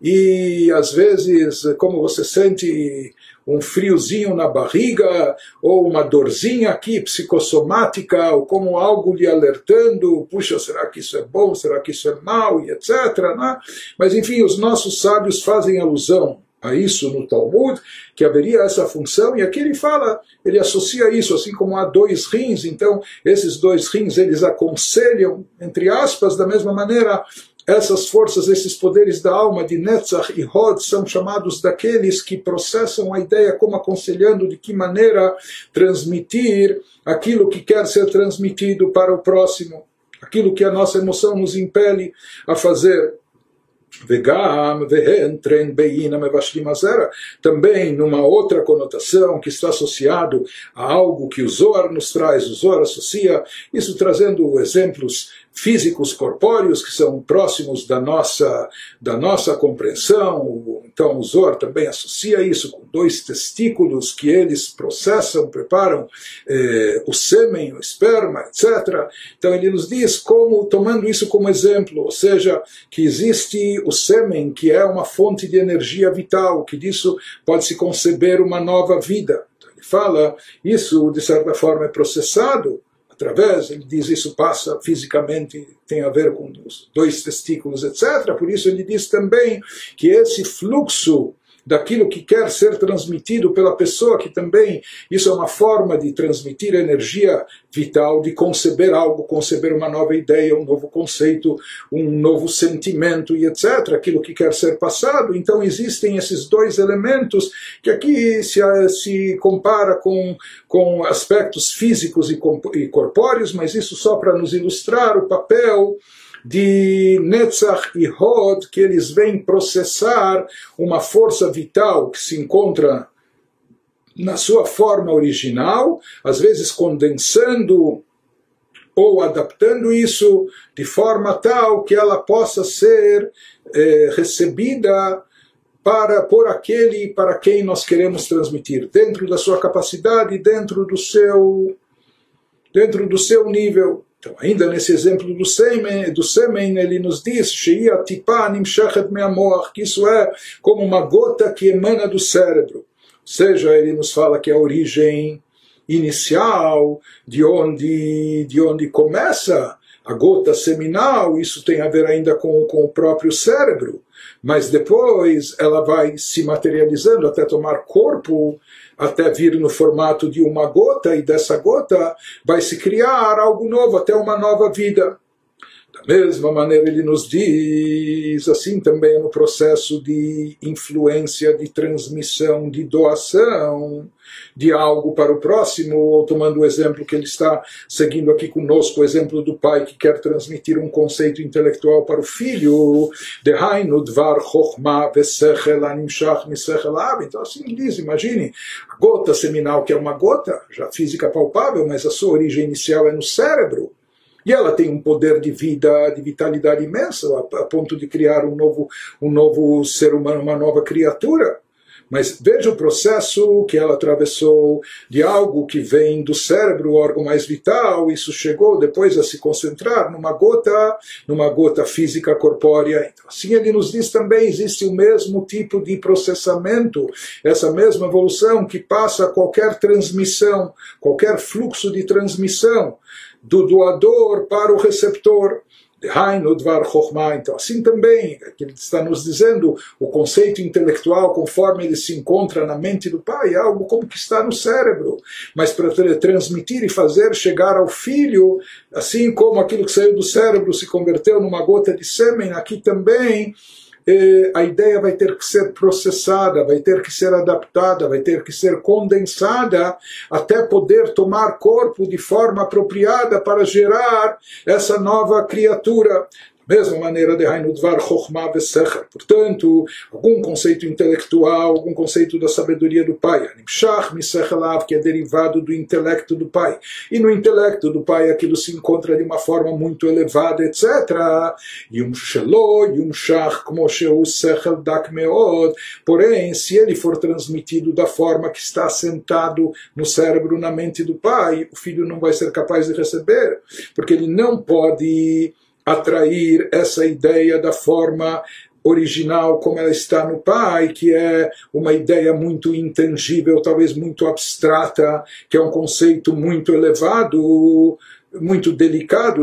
e às vezes, como você sente um friozinho na barriga, ou uma dorzinha aqui psicossomática, ou como algo lhe alertando, puxa, será que isso é bom, será que isso é mal, e etc. Né? Mas enfim, os nossos sábios fazem alusão a isso no Talmud, que haveria essa função, e aqui ele fala, ele associa isso, assim como há dois rins, então esses dois rins eles aconselham, entre aspas, da mesma maneira, essas forças, esses poderes da alma de Netzach e Hod são chamados daqueles que processam a ideia como aconselhando de que maneira transmitir aquilo que quer ser transmitido para o próximo, aquilo que a nossa emoção nos impele a fazer. Também numa outra conotação que está associado a algo que o Zohar nos traz, o Zohar associa, isso trazendo exemplos físicos corpóreos que são próximos da nossa, da nossa compreensão. Então o Zohar também associa isso com dois testículos que eles processam, preparam eh, o sêmen, o esperma, etc. Então ele nos diz como, tomando isso como exemplo, ou seja, que existe o sêmen, que é uma fonte de energia vital, que disso pode se conceber uma nova vida. Então, ele fala, isso de certa forma é processado através, ele diz isso passa fisicamente, tem a ver com os dois testículos, etc. Por isso ele diz também que esse fluxo daquilo que quer ser transmitido pela pessoa, que também isso é uma forma de transmitir energia vital, de conceber algo, conceber uma nova ideia, um novo conceito, um novo sentimento e etc., aquilo que quer ser passado. Então existem esses dois elementos que aqui se, se compara com, com aspectos físicos e, e corpóreos, mas isso só para nos ilustrar o papel de Netzach e Hod, que eles vêm processar uma força vital que se encontra na sua forma original, às vezes condensando ou adaptando isso de forma tal que ela possa ser eh, recebida para por aquele para quem nós queremos transmitir, dentro da sua capacidade, dentro do seu dentro do seu nível. Então, ainda nesse exemplo do sêmen, do sêmen ele nos diz que isso é como uma gota que emana do cérebro. Ou seja, ele nos fala que a origem inicial, de onde, de onde começa a gota seminal, isso tem a ver ainda com, com o próprio cérebro, mas depois ela vai se materializando até tomar corpo até vir no formato de uma gota, e dessa gota vai se criar algo novo, até uma nova vida. Da mesma maneira, ele nos diz, assim também no processo de influência, de transmissão, de doação de algo para o próximo, ou tomando o exemplo que ele está seguindo aqui conosco, o exemplo do pai que quer transmitir um conceito intelectual para o filho, então assim diz, imagine, a gota seminal que é uma gota, já física palpável, mas a sua origem inicial é no cérebro, e ela tem um poder de vida, de vitalidade imensa, a, a ponto de criar um novo, um novo ser humano, uma nova criatura. Mas veja o processo que ela atravessou de algo que vem do cérebro, o órgão mais vital, isso chegou depois a se concentrar numa gota, numa gota física corpórea. Então, assim ele nos diz também, existe o mesmo tipo de processamento, essa mesma evolução que passa qualquer transmissão, qualquer fluxo de transmissão do doador para o receptor. Então, assim também, que ele está nos dizendo, o conceito intelectual, conforme ele se encontra na mente do pai, é algo como que está no cérebro. Mas para transmitir e fazer chegar ao filho, assim como aquilo que saiu do cérebro se converteu numa gota de sêmen, aqui também a ideia vai ter que ser processada, vai ter que ser adaptada, vai ter que ser condensada até poder tomar corpo de forma apropriada para gerar essa nova criatura mesma maneira de Hainudvar Chochmah Vesecher. Portanto, algum conceito intelectual, algum conceito da sabedoria do pai, Animshach Misechelav, que é derivado do intelecto do pai. E no intelecto do pai aquilo se encontra de uma forma muito elevada, etc. Yum Shelo, Yum Shach, como Sheu Sechel Dak Meod. Porém, se ele for transmitido da forma que está sentado no cérebro, na mente do pai, o filho não vai ser capaz de receber, porque ele não pode atrair essa ideia da forma original como ela está no pai, que é uma ideia muito intangível, talvez muito abstrata, que é um conceito muito elevado, muito delicado,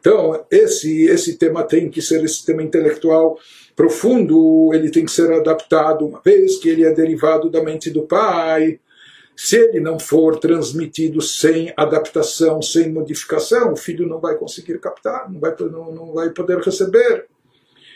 então, esse, esse tema tem que ser esse tema intelectual profundo, ele tem que ser adaptado, uma vez que ele é derivado da mente do pai, se ele não for transmitido sem adaptação, sem modificação, o filho não vai conseguir captar, não vai, não, não vai poder receber.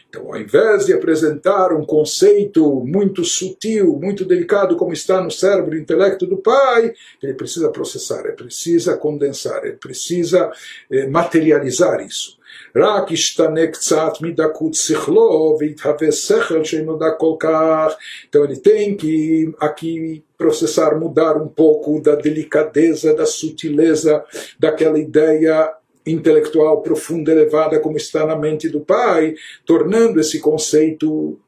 Então, ao invés de apresentar um conceito muito sutil, muito delicado, como está no cérebro e intelecto do pai, ele precisa processar, ele precisa condensar, ele precisa eh, materializar isso. רק ישתנה קצת מדקות שכלו ויתהווה שכל שאינו דק כל כך. Então ele tem que aqui processar, mudar um pouco da delicadeza, da sutileza daquela ideia intelectual profunda, elevada, como está na mente do pai, tornando esse conceito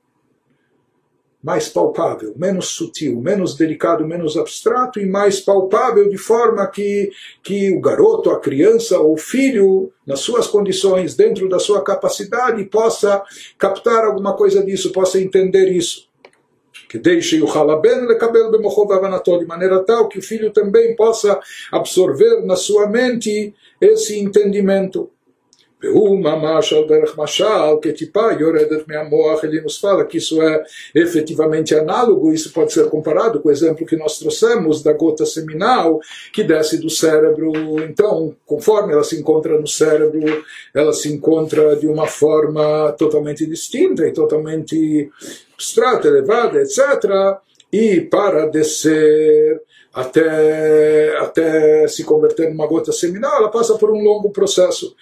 mais palpável, menos sutil, menos delicado, menos abstrato e mais palpável, de forma que, que o garoto, a criança ou o filho, nas suas condições, dentro da sua capacidade, possa captar alguma coisa disso, possa entender isso. Que deixe o halaben cabelo de maneira tal que o filho também possa absorver na sua mente esse entendimento. והוא ממש על דרך משל, כטיפה יורדת מהמוח, ele nos fala que isso é efetivamente análogo, isso pode ser comparado com o exemplo que nós trouxemos da gota seminal que desce do cérebro. Então, conforme ela se encontra no cérebro, ela se encontra de uma forma totalmente distinta e totalmente abstrata, elevada, etc. E para descer até, até se converter numa gota seminal, ela passa por um longo processo.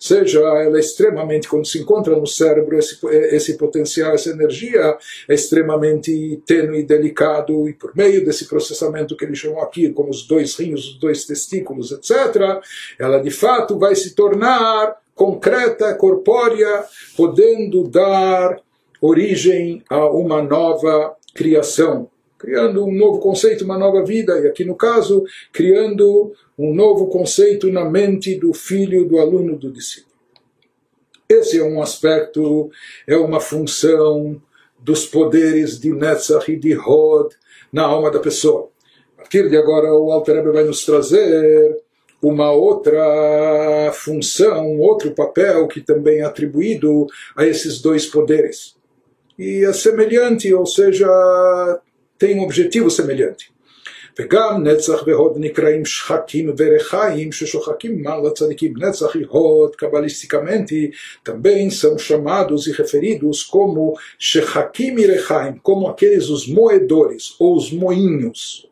seja, ela é extremamente, quando se encontra no cérebro, esse, esse potencial, essa energia é extremamente tênue e delicado, e por meio desse processamento que ele chamou aqui, como os dois rins, os dois testículos, etc., ela de fato vai se tornar concreta, corpórea, podendo dar origem a uma nova criação, criando um novo conceito, uma nova vida, e aqui no caso, criando um novo conceito na mente do filho, do aluno, do discípulo. Esse é um aspecto, é uma função dos poderes de Netzach e de Hod na alma da pessoa. A partir de agora, o Alter Rebbe vai nos trazer uma outra função, um outro papel que também é atribuído a esses dois poderes e é semelhante, ou seja, tem um objetivo semelhante. וגם נצח והוד נקראים שחקים ורחיים ששוחקים mal לצדיקים. נצח e hod, cabalisticamente, também são chamados e referidos como shechakim e rechaim, como aqueles os moedores ou os moinhos.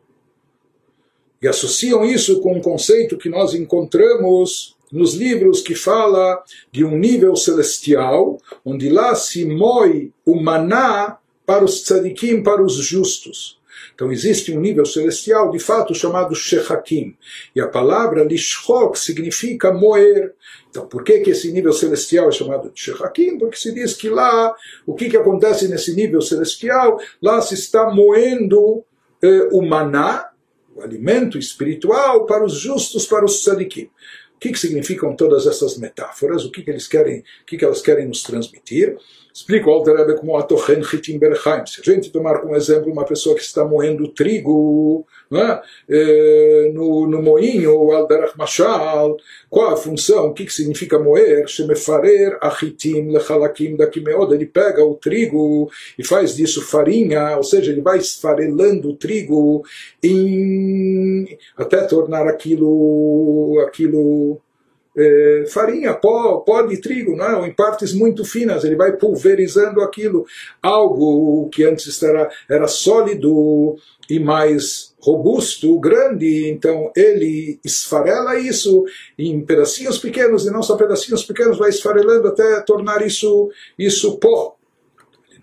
E associam isso com um conceito que nós encontramos nos livros que fala de um nível celestial, onde lá se moe o maná para os tzadikim, para os justos. Então existe um nível celestial, de fato, chamado Shechakim. E a palavra Lishchok significa moer. Então, por que, que esse nível celestial é chamado de Shechakim? Porque se diz que lá, o que, que acontece nesse nível celestial? Lá se está moendo eh, o maná, o alimento espiritual, para os justos, para os tzadikim. O que, que significam todas essas metáforas? O que, que eles querem, o que, que elas querem nos transmitir? Explica o Alter Rebbe como Atochen Chitim Berchaim. Se a gente tomar como exemplo uma pessoa que está moendo trigo é? é, no, no moinho, Alderach Mashal, qual a função? O que, que significa moer? Shemefarer Achitim Lechalakim Dakimeod. Ele pega o trigo e faz disso farinha, ou seja, ele vai esfarelando o trigo em, até tornar aquilo, aquilo é, farinha, pó, pó de trigo, não é? em partes muito finas, ele vai pulverizando aquilo, algo que antes era, era sólido e mais robusto, grande, então ele esfarela isso em pedacinhos pequenos, e não só pedacinhos pequenos, vai esfarelando até tornar isso, isso pó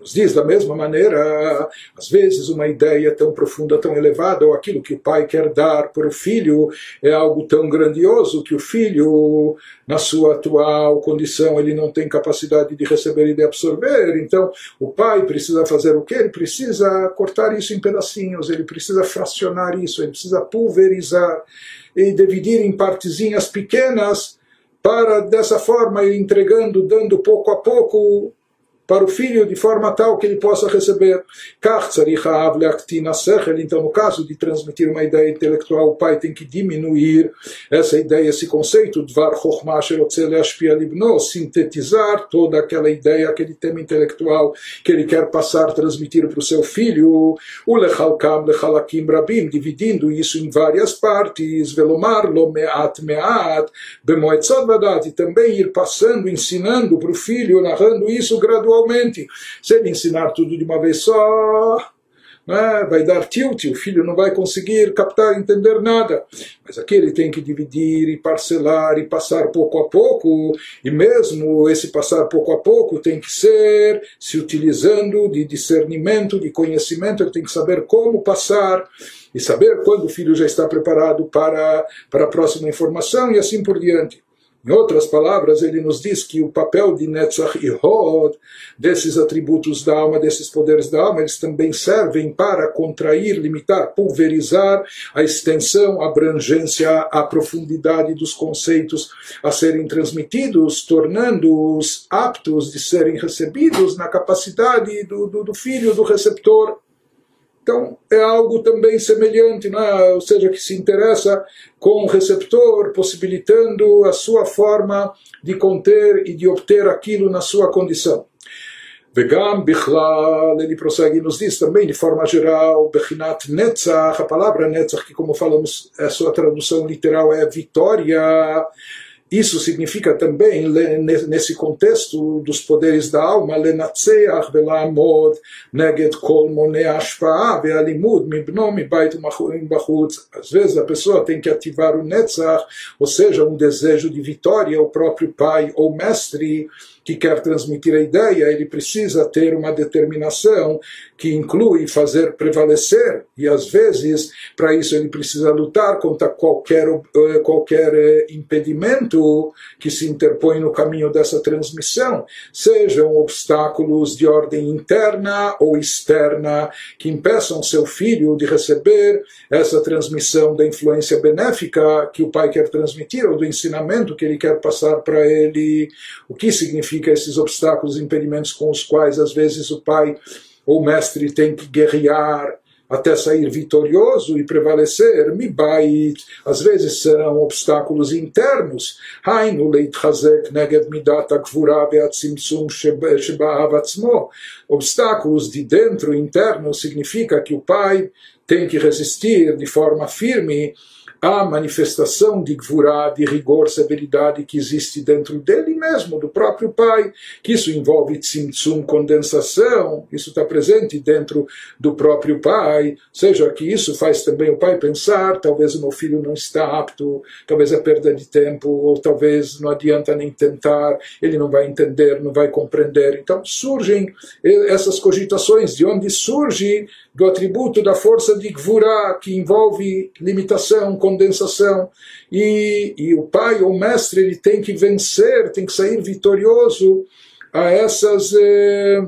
nos diz da mesma maneira, às vezes uma ideia tão profunda, tão elevada, ou aquilo que o pai quer dar para o filho é algo tão grandioso que o filho, na sua atual condição, ele não tem capacidade de receber e de absorver. Então, o pai precisa fazer o quê? Ele precisa cortar isso em pedacinhos, ele precisa fracionar isso, ele precisa pulverizar e dividir em partezinhas pequenas para dessa forma ir entregando, dando pouco a pouco para o filho de forma tal que ele possa receber. Então, no caso de transmitir uma ideia intelectual, o pai tem que diminuir essa ideia, esse conceito, sintetizar toda aquela ideia, aquele tema intelectual que ele quer passar, transmitir para o seu filho, o rabim, dividindo isso em várias partes, velomar lo meat meat, bemoetzad e também ir passando, ensinando para o filho, narrando isso gradualmente gradualmente. Se ele ensinar tudo de uma vez só, é? vai dar tilt, o filho não vai conseguir captar, entender nada. Mas aqui ele tem que dividir e parcelar e passar pouco a pouco, e mesmo esse passar pouco a pouco tem que ser se utilizando de discernimento, de conhecimento, ele tem que saber como passar e saber quando o filho já está preparado para, para a próxima informação e assim por diante. Em outras palavras, ele nos diz que o papel de Netzach e Hod, desses atributos da alma, desses poderes da alma, eles também servem para contrair, limitar, pulverizar a extensão, a abrangência, a profundidade dos conceitos a serem transmitidos, tornando-os aptos de serem recebidos na capacidade do, do, do filho, do receptor. Então, é algo também semelhante, é? ou seja, que se interessa com o receptor, possibilitando a sua forma de conter e de obter aquilo na sua condição. Vegam Bichlal, ele prossegue e nos diz também de forma geral, Bechinat Netzach, a palavra Netzach, que como falamos, a sua tradução literal é vitória, isso significa também, nesse contexto dos poderes da alma, lenatzeach velamod neged kol monei ashpaa ve'alimud mibno mibait bachutz. Às vezes a pessoa tem que ativar o netzach, ou seja, um desejo de vitória, o próprio pai ou mestre, que quer transmitir a ideia, ele precisa ter uma determinação que inclui fazer prevalecer, e às vezes, para isso, ele precisa lutar contra qualquer, eh, qualquer eh, impedimento que se interpõe no caminho dessa transmissão, sejam obstáculos de ordem interna ou externa que impeçam seu filho de receber essa transmissão da influência benéfica que o pai quer transmitir, ou do ensinamento que ele quer passar para ele, o que significa esses obstáculos, impedimentos com os quais às vezes o pai o mestre tem que guerrear até sair vitorioso e prevalecer, mibait, às vezes serão obstáculos internos, hainu leitchazek neged midat sheba'av atzmo, obstáculos de dentro, interno, significa que o pai tem que resistir de forma firme a manifestação de gvurá, de rigor, severidade que existe dentro dele mesmo, do próprio pai, que isso envolve tzimtzum, condensação, isso está presente dentro do próprio pai, seja, que isso faz também o pai pensar, talvez o meu filho não está apto, talvez é perda de tempo, ou talvez não adianta nem tentar, ele não vai entender, não vai compreender. Então surgem essas cogitações, de onde surge do atributo da força de Gvurá, que envolve limitação, condensação. E, e o pai ou mestre ele tem que vencer, tem que sair vitorioso a essas. Eh,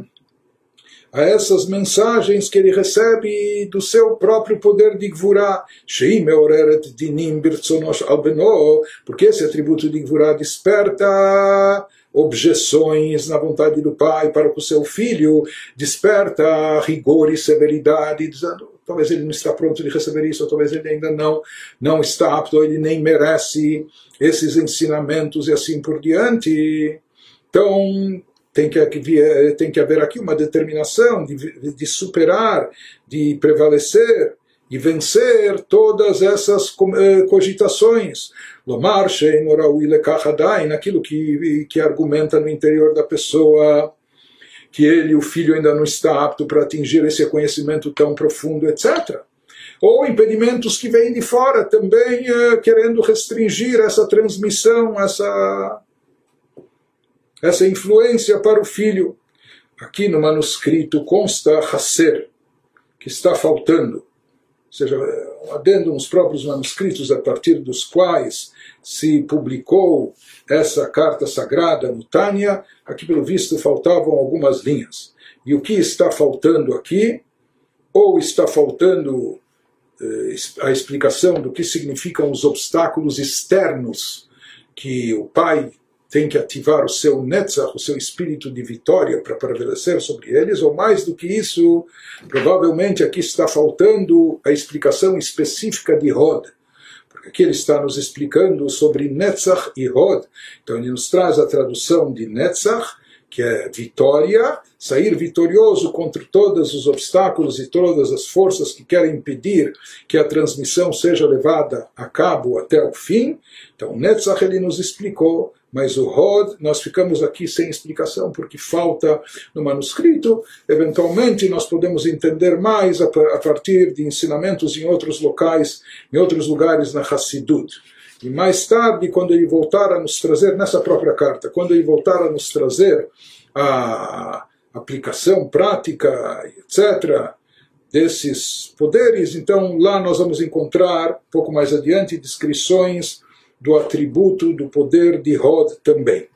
a essas mensagens que ele recebe do seu próprio poder de Gvurá, porque esse atributo de Gvurá desperta objeções na vontade do pai para com seu filho, desperta rigor e severidade, dizendo talvez ele não está pronto de receber isso, talvez ele ainda não, não está apto, ele nem merece esses ensinamentos e assim por diante. Então, tem que, tem que haver aqui uma determinação de, de superar, de prevalecer e vencer todas essas eh, cogitações. Lomar shein oraui naquilo que, que argumenta no interior da pessoa que ele, o filho, ainda não está apto para atingir esse conhecimento tão profundo, etc. Ou impedimentos que vêm de fora também eh, querendo restringir essa transmissão, essa, essa influência para o filho. Aqui no manuscrito consta Hasser, que está faltando. Seja, adendo nos próprios manuscritos a partir dos quais se publicou essa carta sagrada no Tânia, aqui pelo visto faltavam algumas linhas. E o que está faltando aqui? Ou está faltando eh, a explicação do que significam os obstáculos externos que o pai tem que ativar o seu netzach, o seu espírito de vitória para prevalecer sobre eles, ou mais do que isso, provavelmente aqui está faltando a explicação específica de Rod, Aqui ele está nos explicando sobre Netzach e Hod. Então ele nos traz a tradução de Netzach, que é vitória, sair vitorioso contra todos os obstáculos e todas as forças que querem impedir que a transmissão seja levada a cabo até o fim. Então, Netzach ele nos explicou mas o Rod, nós ficamos aqui sem explicação porque falta no manuscrito. Eventualmente nós podemos entender mais a, partir de ensinamentos em outros locais, em outros lugares na Hassidut. E mais tarde, quando ele voltar a nos trazer, nessa própria carta, quando ele voltar a nos trazer a aplicação prática, etc., desses poderes, então lá nós vamos encontrar, pouco mais adiante, descrições do atributo do poder de Hod também.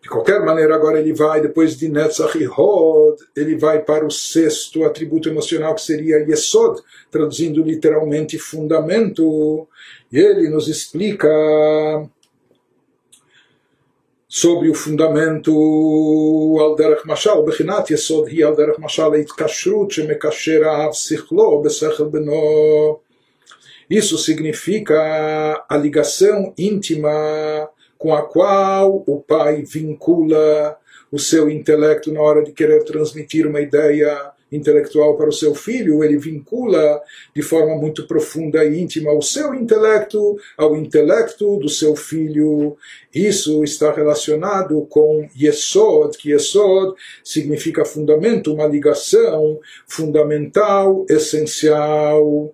De qualquer maneira, agora ele vai, depois de Netzach e Hod, ele vai para o sexto atributo emocional, que seria Yesod, traduzindo literalmente fundamento. E ele nos explica sobre o fundamento Alderach Mashal, Bechinat Yesod hi Alderach Mashal, Eit Kashrut, Shemekasher kasherav Sichlo, Besechel Benó isso significa a ligação íntima com a qual o pai vincula o seu intelecto na hora de querer transmitir uma ideia intelectual para o seu filho, ele vincula de forma muito profunda e íntima o seu intelecto ao intelecto do seu filho. Isso está relacionado com Yesod, que Yesod significa fundamento, uma ligação fundamental, essencial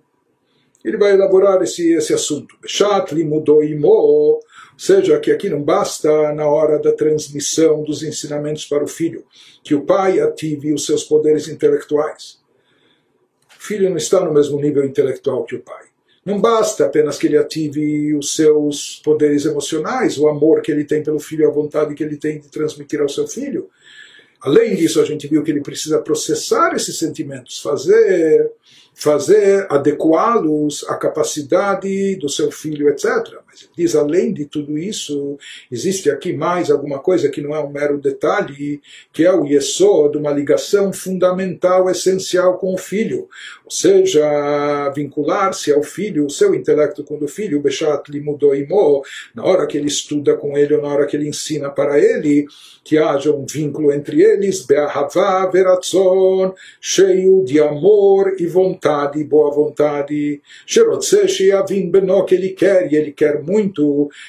ele vai elaborar esse, esse assunto. Shatli mudou ou seja, que aqui não basta na hora da transmissão dos ensinamentos para o filho, que o pai ative os seus poderes intelectuais. O filho não está no mesmo nível intelectual que o pai. Não basta apenas que ele ative os seus poderes emocionais, o amor que ele tem pelo filho, a vontade que ele tem de transmitir ao seu filho. Além disso, a gente viu que ele precisa processar esses sentimentos, fazer fazer, adequá-los à capacidade do seu filho, etc. Diz, além de tudo isso, existe aqui mais alguma coisa que não é um mero detalhe, que é o yesod, uma ligação fundamental, essencial com o filho. Ou seja, vincular-se ao filho, o seu intelecto com o filho, Beshat Limudoimo, na hora que ele estuda com ele ou na hora que ele ensina para ele, que haja um vínculo entre eles, Be'ahavá Veratzon, cheio de amor e vontade, boa vontade. Sherotse Sheavim Beno, que ele quer, e ele quer muito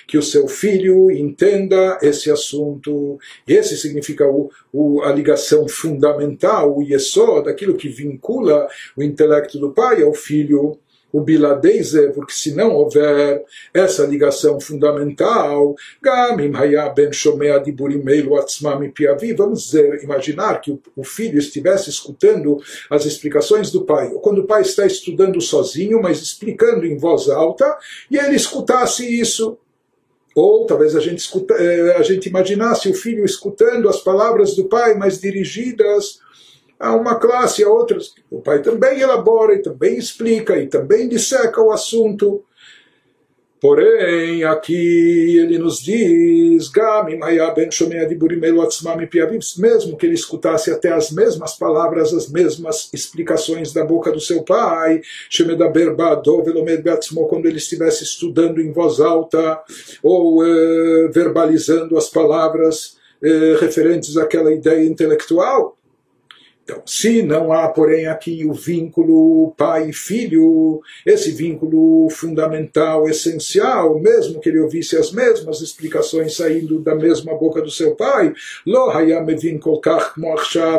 que o seu filho entenda esse assunto. Esse significa o, o, a ligação fundamental, o Yesod, daquilo que vincula o intelecto do pai ao filho o biladeize, porque se não houver essa ligação fundamental, gamim ben shomea vamos dizer, imaginar que o filho estivesse escutando as explicações do pai, ou quando o pai está estudando sozinho, mas explicando em voz alta, e ele escutasse isso. Ou talvez a gente, escuta, eh, a gente imaginasse o filho escutando as palavras do pai, mas dirigidas a uma classe, a outras. O pai também elabora e também explica e também disseca o assunto. Porém, aqui ele nos diz, mesmo que ele escutasse até as mesmas palavras, as mesmas explicações da boca do seu pai, quando ele estivesse estudando em voz alta, ou eh, verbalizando as palavras eh, referentes àquela ideia intelectual, então, se não há, porém, aqui o vínculo pai e filho, esse vínculo fundamental, essencial, mesmo que ele ouvisse as mesmas explicações saindo da mesma boca do seu pai,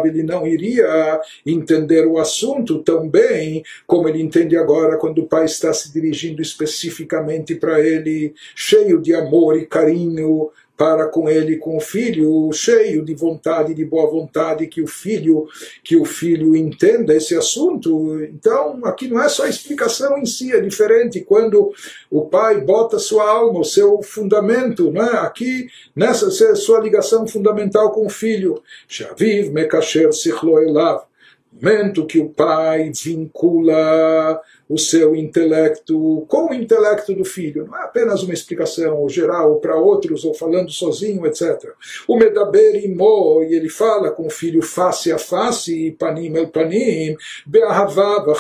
ele não iria entender o assunto tão bem como ele entende agora quando o pai está se dirigindo especificamente para ele, cheio de amor e carinho, para com ele, com o filho, cheio de vontade, de boa vontade, que o filho, que o filho entenda esse assunto. Então, aqui não é só a explicação em si, é diferente quando o pai bota sua alma, o seu fundamento, né? aqui nessa sua ligação fundamental com o filho. Shaviv mekasher sichlo elav momento que o pai vincula o seu intelecto com o intelecto do filho. Não é apenas uma explicação geral para outros ou falando sozinho, etc. O Medaber Imo, e ele fala com o filho face a face, panim el panim, be'ahavav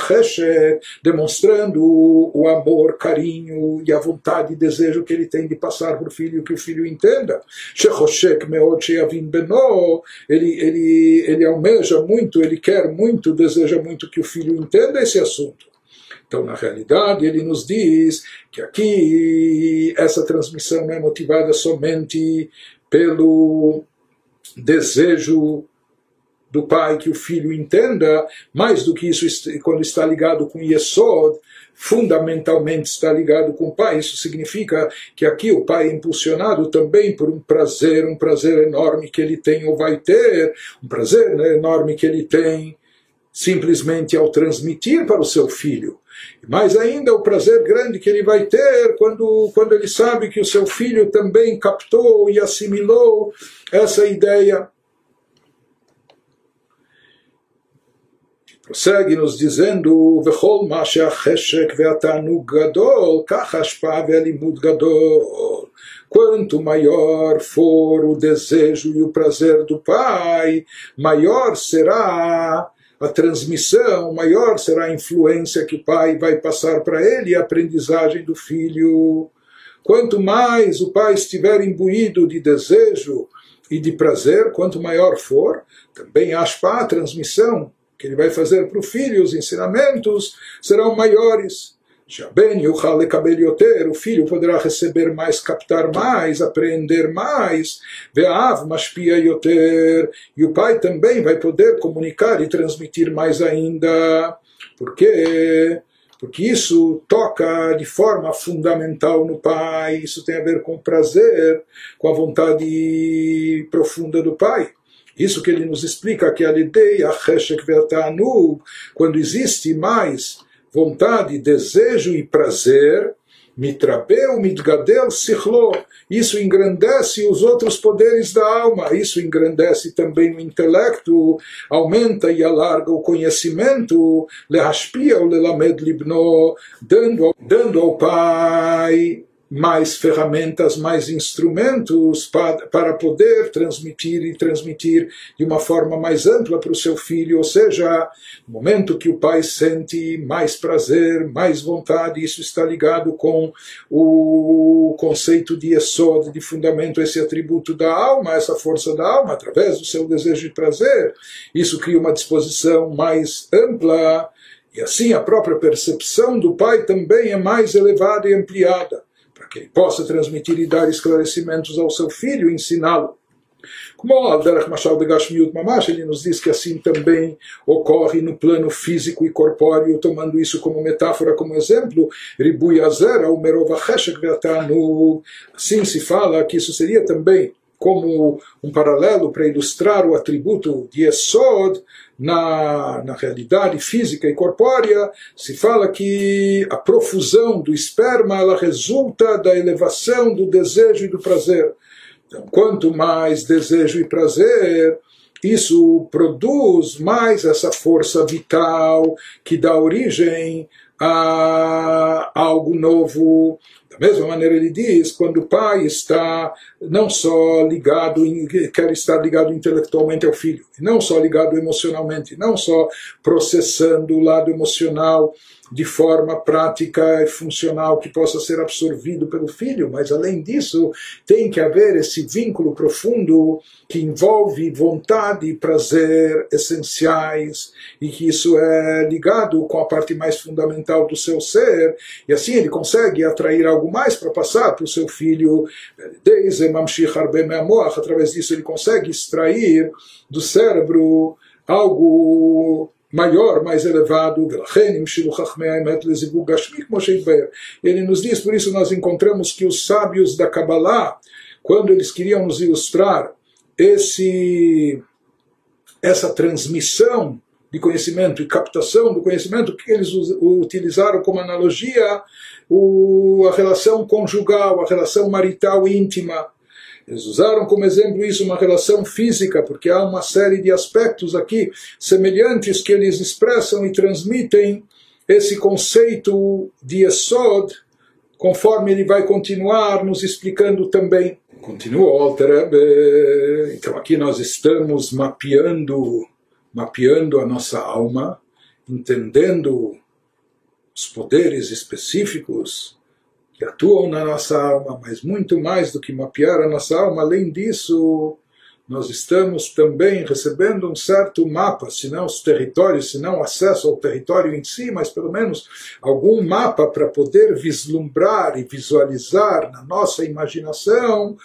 demonstrando o amor, carinho e a vontade e desejo que ele tem de passar para o filho, que o filho entenda. Shechoshek meod sheavim beno, ele, ele, ele almeja muito, ele quer muito, deseja muito que o filho entenda esse assunto. Então, na realidade, ele nos diz que aqui essa transmissão é motivada somente pelo desejo do pai que o filho entenda, mais do que isso quando está ligado com Yesod, fundamentalmente está ligado com o pai. Isso significa que aqui o pai é impulsionado também por um prazer, um prazer enorme que ele tem ou vai ter, um prazer né, enorme que ele tem simplesmente ao transmitir para o seu filho mais ainda o prazer grande que ele vai ter quando, quando ele sabe que o seu filho também captou e assimilou essa ideia. Prossegue nos dizendo: Vechol gadol, kach gadol. Quanto maior for o desejo e o prazer do pai, maior será a transmissão, maior será a influência que o pai vai passar para ele e a aprendizagem do filho. Quanto mais o pai estiver imbuído de desejo e de prazer, quanto maior for, também a a transmissão que ele vai fazer para o filho, os ensinamentos serão maiores. O filho poderá receber mais, captar mais, aprender mais. Ve'av e o pai também vai poder comunicar e transmitir mais ainda. Por quê? Porque isso toca de forma fundamental no pai, isso tem a ver com prazer, com a vontade profunda do pai. Isso que ele nos explica que a ideia, quando existe mais vontade, desejo e prazer, Mitrabeu, mitgadel, sichlo. Isso engrandece os outros poderes da alma. Isso engrandece também o intelecto, aumenta e alarga o conhecimento. Lehashpia o lelamed libno, dando, dando ao pai mais ferramentas, mais instrumentos para, para poder transmitir e transmitir de uma forma mais ampla para o seu filho. Ou seja, no momento que o pai sente mais prazer, mais vontade, isso está ligado com o conceito de esod, de fundamento, esse atributo da alma, essa força da alma, através do seu desejo de prazer. Isso cria uma disposição mais ampla. E assim a própria percepção do pai também é mais elevada e ampliada que ele possa transmitir e dar esclarecimentos ao seu filho, ensiná-lo. Como Alderach Mashal de Gashmiut Mamash, ele nos diz que assim também ocorre no plano físico e corpóreo, tomando isso como metáfora, como exemplo, Ribui Azer, Umerovacheshek Veatanu. Assim se fala que isso seria também como um paralelo para ilustrar o atributo de Esod, na, na realidade física e corpórea, se fala que a profusão do esperma ela resulta da elevação do desejo e do prazer. Então, quanto mais desejo e prazer, isso produz mais essa força vital que dá origem a algo novo, da mesma maneira ele diz, quando o pai está não só ligado, quer estar ligado intelectualmente ao filho, não só ligado emocionalmente, não só processando o lado emocional de forma prática e funcional que possa ser absorvido pelo filho, mas além disso tem que haver esse vínculo profundo que envolve vontade e prazer essenciais e que isso é ligado com a parte mais fundamental do seu ser e assim ele consegue atrair algo mais para passar para o seu filho através disso ele consegue extrair do cérebro algo maior, mais elevado, ele nos diz, por isso nós encontramos que os sábios da Kabbalah, quando eles queriam nos ilustrar esse, essa transmissão de conhecimento e captação do conhecimento, que eles utilizaram como analogia o, a relação conjugal, a relação marital íntima. Eles usaram como exemplo isso uma relação física, porque há uma série de aspectos aqui semelhantes que eles expressam e transmitem esse conceito de Esod, conforme ele vai continuar nos explicando também. Continua Alter Então aqui nós estamos mapeando, mapeando a nossa alma, entendendo os poderes específicos que atuam na nossa alma, mas muito mais do que mapear a nossa alma, além disso, nós estamos também recebendo um certo mapa, se não os territórios, se não acesso ao território em si, mas pelo menos algum mapa para poder vislumbrar e visualizar na nossa imaginação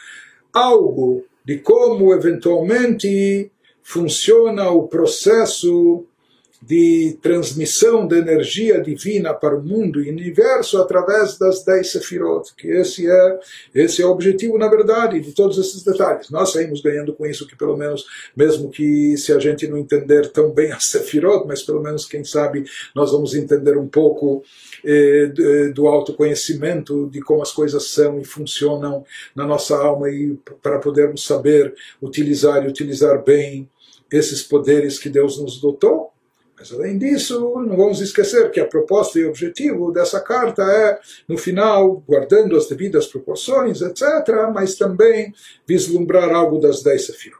algo de como eventualmente funciona o processo de transmissão de energia divina para o mundo e universo através das dez sefirot, que esse é, esse é o objetivo, na verdade, de todos esses detalhes. Nós saímos ganhando com isso, que pelo menos, mesmo que se a gente não entender tão bem as sefirot, mas pelo menos, quem sabe, nós vamos entender um pouco eh, do autoconhecimento, de como as coisas são e funcionam na nossa alma e para podermos saber utilizar e utilizar bem esses poderes que Deus nos dotou mas além disso, não vamos esquecer que a proposta e o objetivo dessa carta é, no final, guardando as devidas proporções, etc., mas também vislumbrar algo das dez sefirot.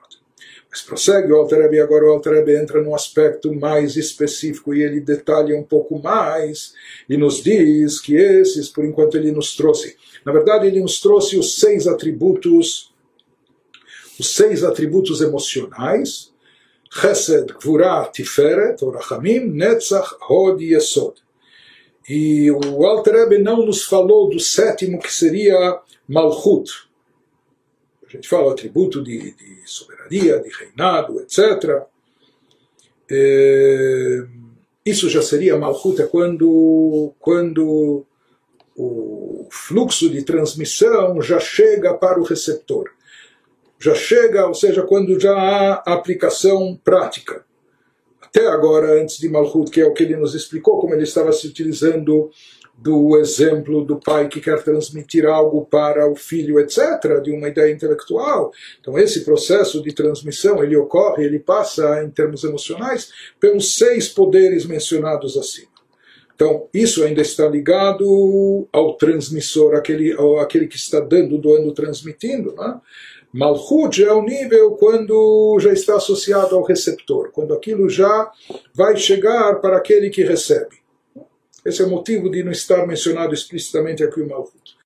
Mas prossegue o Alter agora o Alter entra num aspecto mais específico e ele detalha um pouco mais e nos diz que esses, por enquanto, ele nos trouxe. Na verdade, ele nos trouxe os seis atributos, os seis atributos emocionais, Chesed, Tiferet, Orachamim, Netzach, Hod e Yesod. E o Alter Rebbe não nos falou do sétimo, que seria Malchut. A gente fala o atributo de, de soberania, de reinado, etc. É, isso já seria Malchut, é quando, quando o fluxo de transmissão já chega para o receptor já chega, ou seja, quando já há aplicação prática. Até agora, antes de Malhut, que é o que ele nos explicou, como ele estava se utilizando do exemplo do pai que quer transmitir algo para o filho, etc., de uma ideia intelectual. Então, esse processo de transmissão ele ocorre, ele passa, em termos emocionais, pelos seis poderes mencionados acima. Então, isso ainda está ligado ao transmissor, aquele, aquele que está dando, doando, transmitindo. Né? Malchut é o nível quando já está associado ao receptor, quando aquilo já vai chegar para aquele que recebe. Esse é o motivo de não estar mencionado explicitamente aqui o Malchut.